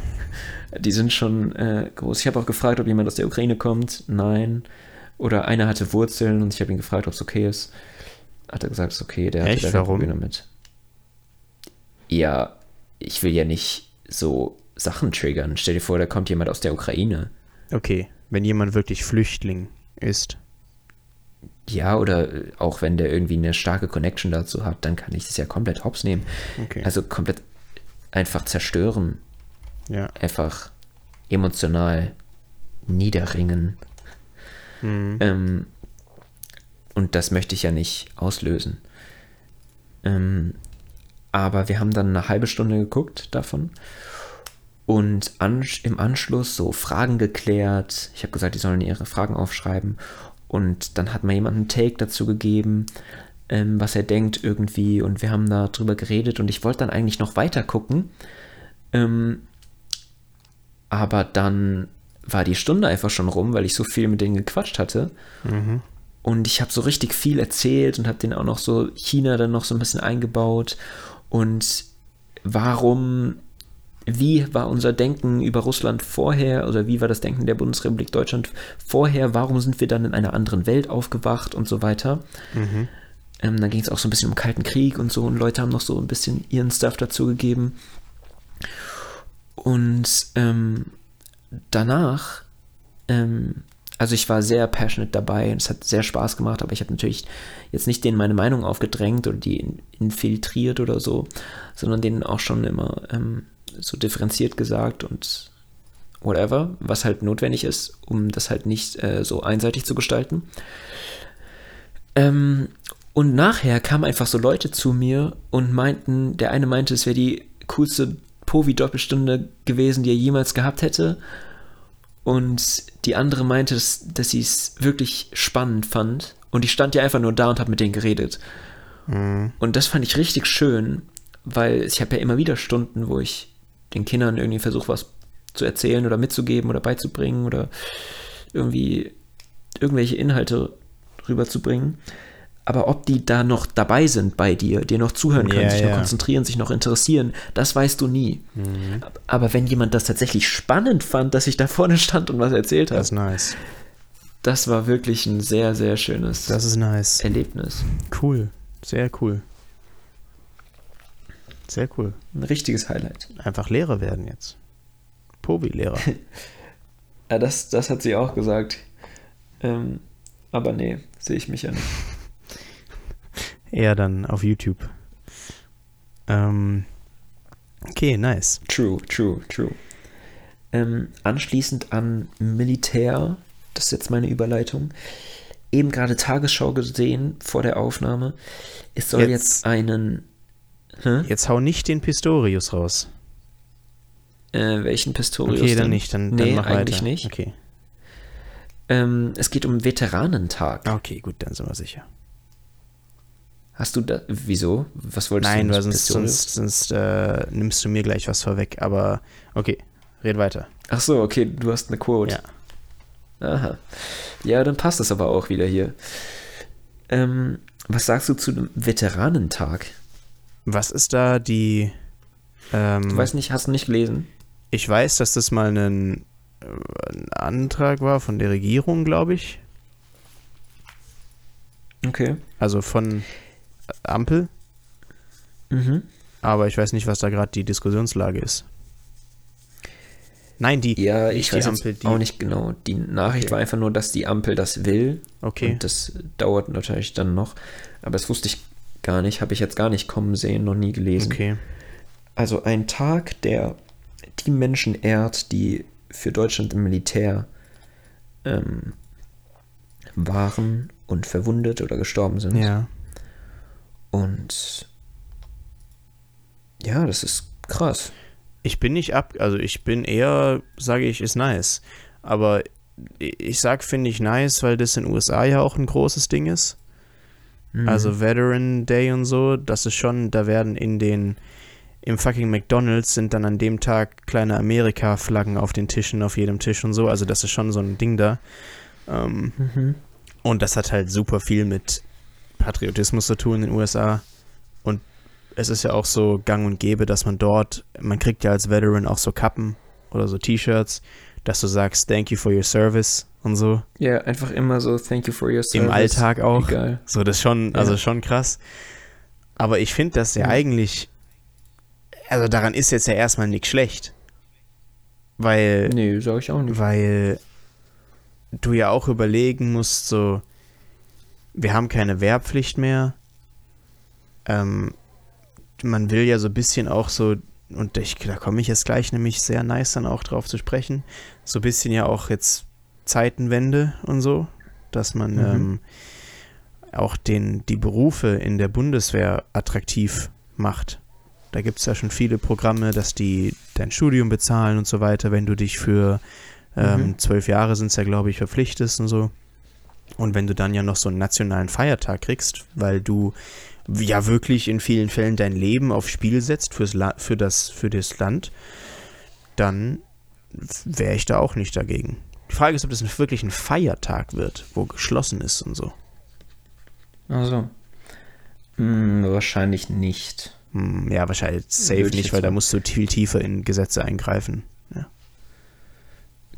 Die sind schon äh, groß. Ich habe auch gefragt, ob jemand aus der Ukraine kommt. Nein. Oder einer hatte Wurzeln und ich habe ihn gefragt, ob es okay ist. Hat er gesagt, es ist okay, der Echt? hatte da kein Warum? Problem damit. Ja, ich will ja nicht so Sachen triggern. Stell dir vor, da kommt jemand aus der Ukraine. Okay. Wenn jemand wirklich Flüchtling ist. Ja, oder auch wenn der irgendwie eine starke Connection dazu hat, dann kann ich das ja komplett hops nehmen. Okay. Also komplett einfach zerstören. ja. Einfach emotional niederringen. Mhm. Ähm, und das möchte ich ja nicht auslösen. Ähm, aber wir haben dann eine halbe Stunde geguckt davon und an, im Anschluss so Fragen geklärt. Ich habe gesagt, die sollen ihre Fragen aufschreiben. Und dann hat mir jemand einen Take dazu gegeben, ähm, was er denkt irgendwie. Und wir haben da drüber geredet. Und ich wollte dann eigentlich noch weiter gucken. Ähm, aber dann war die Stunde einfach schon rum, weil ich so viel mit denen gequatscht hatte. Mhm. Und ich habe so richtig viel erzählt und habe denen auch noch so China dann noch so ein bisschen eingebaut. Und warum, wie war unser Denken über Russland vorher oder wie war das Denken der Bundesrepublik Deutschland vorher? Warum sind wir dann in einer anderen Welt aufgewacht und so weiter? Mhm. Ähm, dann ging es auch so ein bisschen um Kalten Krieg und so und Leute haben noch so ein bisschen ihren Stuff dazu gegeben. Und ähm, danach, ähm, also ich war sehr passionate dabei und es hat sehr Spaß gemacht, aber ich habe natürlich jetzt nicht denen meine Meinung aufgedrängt oder die in, infiltriert oder so, sondern denen auch schon immer ähm, so differenziert gesagt und whatever, was halt notwendig ist, um das halt nicht äh, so einseitig zu gestalten. Ähm, und nachher kamen einfach so Leute zu mir und meinten, der eine meinte, es wäre die coolste Povi-Doppelstunde gewesen, die er jemals gehabt hätte. Und die andere meinte, dass, dass sie es wirklich spannend fand. Und ich stand ja einfach nur da und habe mit denen geredet. Mhm. Und das fand ich richtig schön, weil ich habe ja immer wieder Stunden, wo ich den Kindern irgendwie versuche, was zu erzählen oder mitzugeben oder beizubringen oder irgendwie irgendwelche Inhalte rüberzubringen. Aber ob die da noch dabei sind bei dir, dir noch zuhören können, Ja, sich ja. noch konzentrieren, sich noch interessieren, das weißt du nie. Mhm. Aber wenn jemand das tatsächlich spannend fand, dass ich da vorne stand und was erzählt Das habe, ist nice. das war wirklich ein sehr, sehr schönes Das ist nice. Erlebnis. Cool. Sehr cool. Sehr cool. Ein richtiges Highlight. Einfach Lehrer werden jetzt. Pobi-Lehrer. [LAUGHS] Ja, das, das hat sie auch gesagt. Ähm, aber nee, sehe ich mich ja nicht. Eher dann auf YouTube. Ähm, okay, nice. True, true, true. Ähm, anschließend an Militär, das ist jetzt meine Überleitung, eben gerade Tagesschau gesehen vor der Aufnahme. Es soll jetzt, Jetzt- einen. Hä? Jetzt hau nicht den Pistorius raus. Äh, welchen Pistorius? Okay, dann denn? nicht. Dann, nee, dann mach eigentlich weiter. nicht. Okay. Ähm, es geht um Veteranentag. Okay, gut, dann sind wir sicher. Hast du da. Wieso? Was wolltest Nein, du weil mit sonst, sonst, sonst äh, nimmst du mir gleich was vorweg. Aber okay, red weiter. Ach so, okay, du hast eine Quote. Ja. Aha. Ja, dann passt das aber auch wieder hier. Ähm, was sagst du zu dem Veteranentag? Was ist da die. Ähm, Du weißt nicht, hast du nicht gelesen? ich weiß, dass das mal ein, äh, ein Antrag war von der Regierung, glaube ich. Okay. Also von Ampel. Mhm. Aber ich weiß nicht, was da gerade die Diskussionslage ist. Nein, die. Ja, ich weiß Ampel, die- auch nicht genau. Die Nachricht Okay. war einfach nur, dass die Ampel das will. Okay. Und das dauert natürlich dann noch. Aber das wusste ich gar nicht, habe ich jetzt gar nicht kommen sehen, noch nie gelesen. Okay. Also ein Tag, der die Menschen ehrt, die für Deutschland im Militär ähm, waren und verwundet oder gestorben sind. Ja. Und ja, das ist krass. Ich bin nicht ab, also ich bin eher, sage ich, ist nice. Aber ich sag, finde ich nice, weil das in den USA ja auch ein großes Ding ist. Mhm. Also Veteran Day und so, das ist schon, da werden in den, im fucking McDonalds sind dann an dem Tag kleine Amerika-Flaggen auf den Tischen, auf jedem Tisch und so. Also das ist schon so ein Ding da. Ähm, Mhm. und das hat halt super viel mit Patriotismus zu tun in den USA. Und es ist ja auch so gang und gäbe, dass man dort, man kriegt ja als Veteran auch so Kappen oder so T-Shirts, dass du sagst, thank you for your service und so. Ja, einfach immer so, thank you for your service. Im Alltag auch. Egal. So, das ist schon, also Ja. schon krass. Aber ich finde das ja Mhm. eigentlich, also daran ist jetzt ja erstmal nichts schlecht. Weil, Nee, sag ich auch nicht. weil du ja auch überlegen musst, so, wir haben keine Wehrpflicht mehr. Ähm, man will ja so ein bisschen auch so, und ich, da komme ich jetzt gleich nämlich sehr nice dann auch drauf zu sprechen, so ein bisschen ja auch jetzt Zeitenwende und so, dass man Mhm. ähm, auch den, die Berufe in der Bundeswehr attraktiv macht. Da gibt es ja schon viele Programme, dass die dein Studium bezahlen und so weiter, wenn du dich für ähm, Mhm. zwölf Jahre sind es ja, glaube ich, verpflichtest und so. Und wenn du dann ja noch so einen nationalen Feiertag kriegst, weil du ja wirklich in vielen Fällen dein Leben aufs Spiel setzt fürs La für, das, für das Land, dann wäre ich da auch nicht dagegen. Die Frage ist, ob das wirklich ein Feiertag wird, wo geschlossen ist und so. Also. Hm, wahrscheinlich nicht. Hm, ja, wahrscheinlich safe Würde ich nicht, weil da musst du viel tiefer in Gesetze eingreifen. Ja.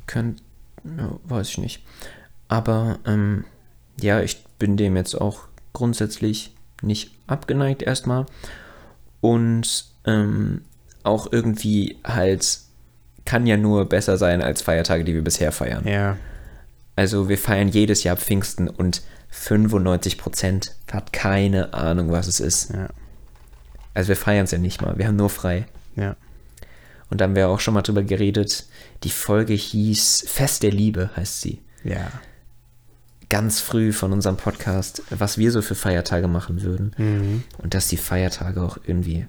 Könnt, weiß ich nicht. Aber ähm, ja, ich bin dem jetzt auch grundsätzlich nicht abgeneigt erstmal. Und ähm, auch irgendwie halt kann ja nur besser sein als Feiertage, die wir bisher feiern. Ja. Also wir feiern jedes Jahr Pfingsten und 95% hat keine Ahnung, was es ist. Ja. Also wir feiern es ja nicht mal, wir haben nur frei. Ja. Und da haben wir auch schon mal drüber geredet. Die Folge hieß Fest der Liebe, heißt sie. Ja. Ganz früh von unserem Podcast, was wir so für Feiertage machen würden. Mhm. Und dass die Feiertage auch irgendwie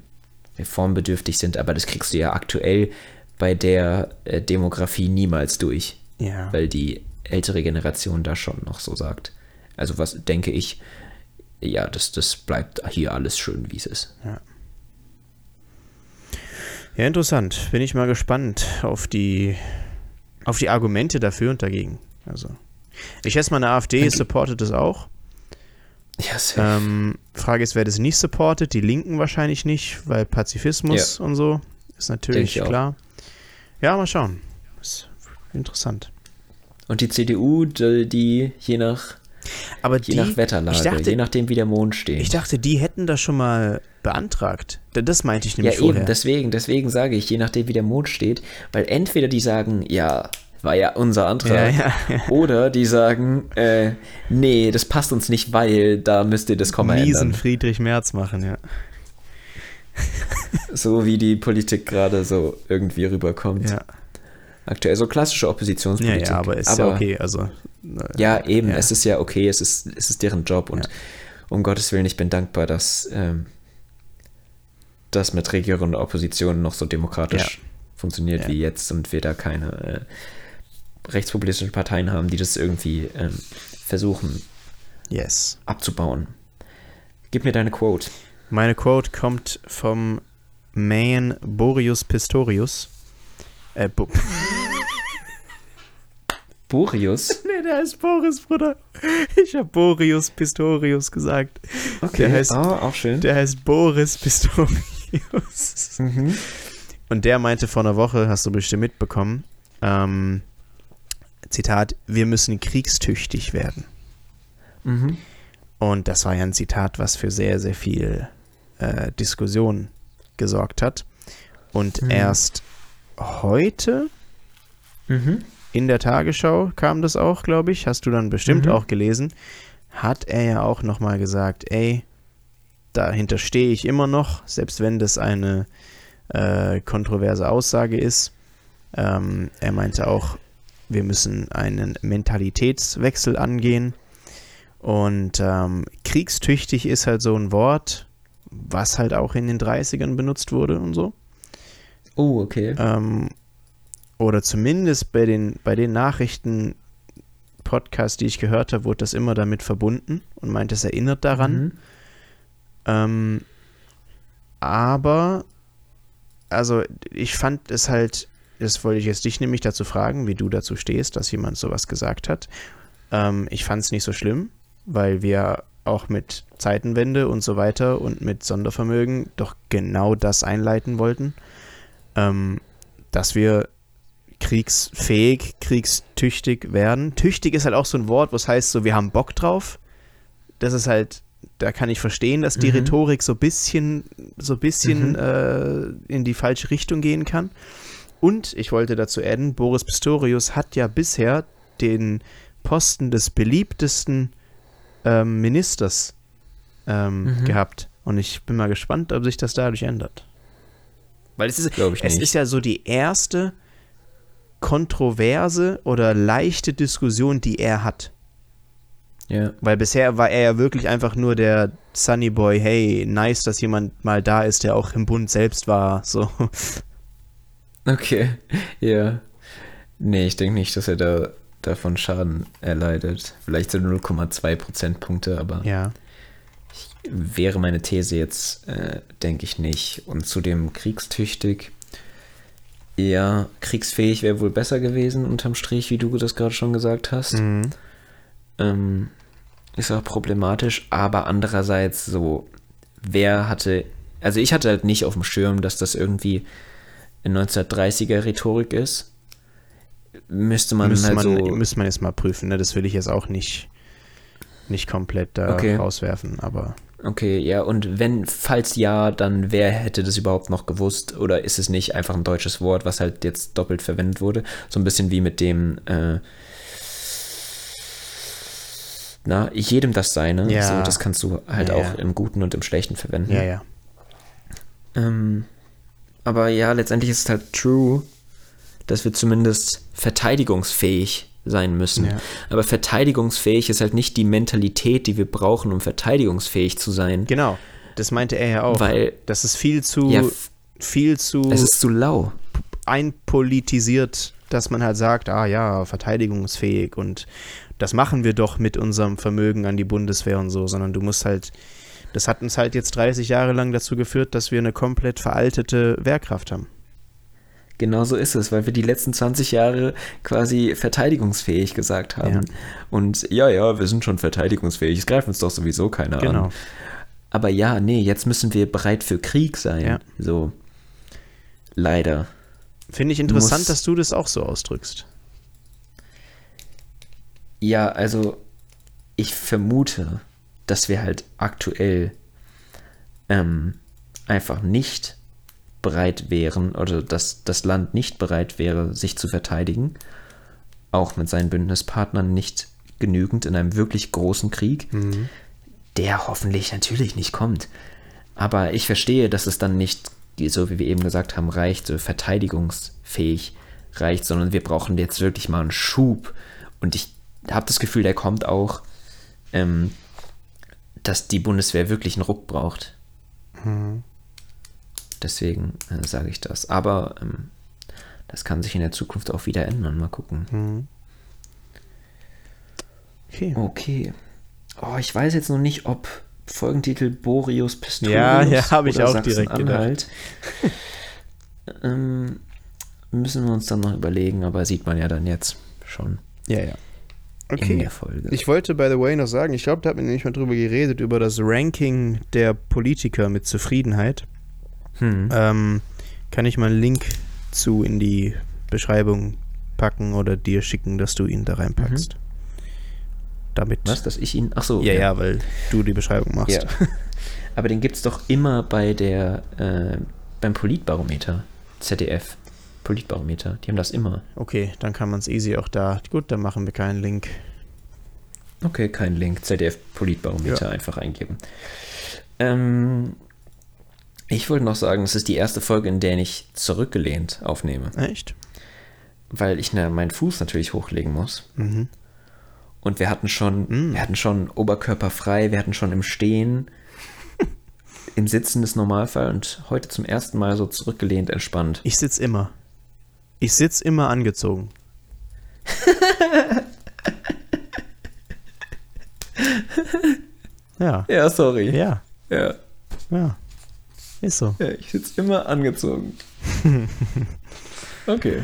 reformbedürftig sind. Aber das kriegst du ja aktuell bei der äh, Demografie niemals durch. Ja. Weil die ältere Generation da schon noch so sagt. Also was denke ich, ja, das, das bleibt hier alles schön, wie es ist. Ja, interessant. Bin ich mal gespannt auf die, auf die Argumente dafür und dagegen. Also, ich schätze mal, eine AfD supportet das auch. Ja. Ähm, Frage ist, wer das nicht supportet. Die Linken wahrscheinlich nicht, weil Pazifismus und so ist natürlich klar. Ja, mal schauen. Ist interessant. Und die CDU, die, je nach Aber Je die, nach Wetterlage, ich dachte, je nachdem, wie der Mond steht. ich dachte, die hätten das schon mal beantragt. Da- Das meinte ich ja, nämlich eben, vorher. deswegen, deswegen sage ich, je nachdem, wie der Mond steht, weil entweder die sagen, ja, war ja unser Antrag, Ja, ja. [LAUGHS] oder die sagen, äh, nee, das passt uns nicht, weil da müsst ihr das Komma Miesen ändern. Friedrich Merz machen, ja. [LAUGHS] So wie die Politik gerade so irgendwie rüberkommt. Ja, Aktuell so klassische ja, Oppositionspolitik. ja aber ist ja okay. Also, äh, Ja, eben, Ja. es ist ja okay, es ist, es ist deren Job und Ja. um Gottes Willen, ich bin dankbar, dass ähm, das mit Regierung und Opposition noch so demokratisch Ja. funktioniert Ja. wie jetzt und wir da keine äh, rechtspopulistischen Parteien haben, die das irgendwie ähm, versuchen yes. abzubauen. Gib mir deine Quote. Meine Quote kommt vom Man Boreus Pistorius. Äh, Bo [LAUGHS] Boreus? [LAUGHS] nee, der heißt Boris, Bruder. Ich habe Boreus Pistorius gesagt. Der heißt, oh, auch schön. der heißt Boris Pistorius. mhm. Und der meinte vor einer Woche, hast du bestimmt mitbekommen, ähm, Zitat, wir müssen kriegstüchtig werden. Mhm. Und das war ja ein Zitat, was für sehr, sehr viel äh, Diskussion gesorgt hat. Und Mhm. erst heute Mhm. in der Tagesschau kam das auch, glaube ich, hast du dann bestimmt Mhm. auch gelesen, hat er ja auch nochmal gesagt, ey, dahinter stehe ich immer noch, selbst wenn das eine äh, kontroverse Aussage ist. Ähm, er meinte auch, wir müssen einen Mentalitätswechsel angehen. Und ähm, kriegstüchtig ist halt so ein Wort, was halt auch in den 30ern benutzt wurde und so. Oh, okay. Ähm, oder zumindest bei den, bei den Nachrichten Podcasts, die ich gehört habe, wurde das immer damit verbunden und meint, es erinnert daran. Mhm. Ähm, aber, also ich fand es halt, das wollte ich jetzt dich nämlich dazu fragen, wie du dazu stehst, dass jemand sowas gesagt hat. Ähm, ich fand es nicht so schlimm, weil wir auch mit Zeitenwende und so weiter und mit Sondervermögen doch genau das einleiten wollten, ähm, dass wir kriegsfähig, kriegstüchtig werden. Tüchtig ist halt auch so ein Wort, was heißt so, wir haben Bock drauf. Das ist halt, da kann ich verstehen, dass die Mhm. Rhetorik so bisschen, so bisschen Mhm. äh, in die falsche Richtung gehen kann. Und ich wollte dazu adden, Boris Pistorius hat ja bisher den Posten des beliebtesten ähm, Ministers ähm, Mhm. gehabt. Und ich bin mal gespannt, ob sich das dadurch ändert. Weil es ist, es ist ja so die erste kontroverse oder leichte Diskussion, die er hat. ja. Weil bisher war er ja wirklich einfach nur der Sunny Boy, hey, nice, dass jemand mal da ist, der auch im Bund selbst war. So. Okay, [LAUGHS] ja. Nee, ich denke nicht, dass er da davon Schaden erleidet. Vielleicht so 0,2 Prozentpunkte, aber Ja. wäre meine These jetzt, äh, denke ich nicht. Und zudem kriegstüchtig. Ja, kriegsfähig wäre wohl besser gewesen, unterm Strich, wie du das gerade schon gesagt hast. Mhm. Ähm, ist auch problematisch, aber andererseits so, wer hatte, also ich hatte halt nicht auf dem Schirm, dass das irgendwie 1930er Rhetorik ist. Müsste man Müsste, halt man, so. müsste man jetzt mal prüfen, ne? Das will ich jetzt auch nicht, nicht komplett da Okay. rauswerfen, aber Okay, ja, und wenn, falls ja, dann wer hätte das überhaupt noch gewusst? Oder ist es nicht einfach ein deutsches Wort, was halt jetzt doppelt verwendet wurde? So ein bisschen wie mit dem, äh, na, jedem das Seine. Ja. So, das kannst du halt Ja, auch ja. im Guten und im Schlechten verwenden. Ja, ja. Ähm, aber ja, letztendlich ist es halt true, dass wir zumindest verteidigungsfähig sein müssen. Ja. Aber verteidigungsfähig ist halt nicht die Mentalität, die wir brauchen, um verteidigungsfähig zu sein. Genau. Das meinte er ja auch. Weil das ist viel zu, ja, viel zu es ist zu lau. einpolitisiert, dass man halt sagt, ah ja, verteidigungsfähig und das machen wir doch mit unserem Vermögen an die Bundeswehr und so, sondern du musst halt, das hat uns halt jetzt 30 Jahre lang dazu geführt, dass wir eine komplett veraltete Wehrkraft haben. Genau so ist es, weil wir die letzten 20 Jahre quasi verteidigungsfähig gesagt haben. Ja. Und ja, ja, wir sind schon verteidigungsfähig. Es greift uns doch sowieso keiner Genau. an. Aber ja, nee, jetzt müssen wir bereit für Krieg sein. Ja. So. Leider. Finde ich interessant, musst- dass du das auch so ausdrückst. Ja, also ich vermute, dass wir halt aktuell ähm, einfach nicht bereit wären oder dass das Land nicht bereit wäre, sich zu verteidigen, auch mit seinen Bündnispartnern nicht genügend in einem wirklich großen Krieg, der hoffentlich natürlich nicht kommt. Aber ich verstehe, dass es dann nicht, so wie wir eben gesagt haben, reicht, so verteidigungsfähig reicht, sondern wir brauchen jetzt wirklich mal einen Schub. Und ich habe das Gefühl, der kommt auch, ähm, dass die Bundeswehr wirklich einen Ruck braucht. Deswegen äh, sage ich das. Aber ähm, das kann sich in der Zukunft auch wieder ändern. Mal gucken. Okay. Okay. Oh, ich weiß jetzt noch nicht, ob Folgentitel Boreus Pistorius Ja, ja, hab ich oder auch direkt Sachsen-Anhalt. [LAUGHS] ähm, müssen wir uns dann noch überlegen, aber sieht man ja dann jetzt schon Ja, ja. In Okay. der Folge. Ich wollte, by the way, noch sagen, ich glaube, da hat man nämlich mal drüber geredet, über das Ranking der Politiker mit Zufriedenheit. hm. Ähm, kann ich mal einen Link zu in die Beschreibung packen oder dir schicken, dass du ihn da reinpackst. Damit. Was, dass ich ihn. Ach so. Ja, ja, weil du die Beschreibung machst. Ja. [LAUGHS] Aber den gibt es doch immer bei der, äh, beim Politbarometer. ZDF. Politbarometer. Die haben das immer. Okay, dann kann man es easy auch da. Gut, dann machen wir keinen Link. Okay, kein Link. ZDF Politbarometer Ja. einfach eingeben. Ähm, ich wollte noch sagen, es ist die erste Folge, in der ich zurückgelehnt aufnehme. Echt? Weil ich na, meinen Fuß natürlich hochlegen muss. Mhm. Und wir hatten schon, Mm. wir hatten schon oberkörperfrei, wir hatten schon im Stehen, [LAUGHS] im Sitzen ist Normalfall und heute zum ersten Mal so zurückgelehnt, entspannt. Ich sitz immer. Ich sitz immer angezogen. [LAUGHS] ja, Ja, sorry. ja, Ja, ja. Ist so. ja ich sitze immer angezogen. [LAUGHS] okay.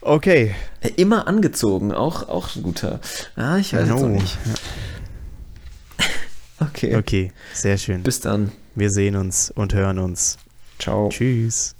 Okay. Äh, Immer angezogen, auch, auch ein guter. Ah, ich weiß jetzt No. auch nicht. Okay. Okay, sehr schön. Bis dann. Wir sehen uns und hören uns. Ciao. Tschüss.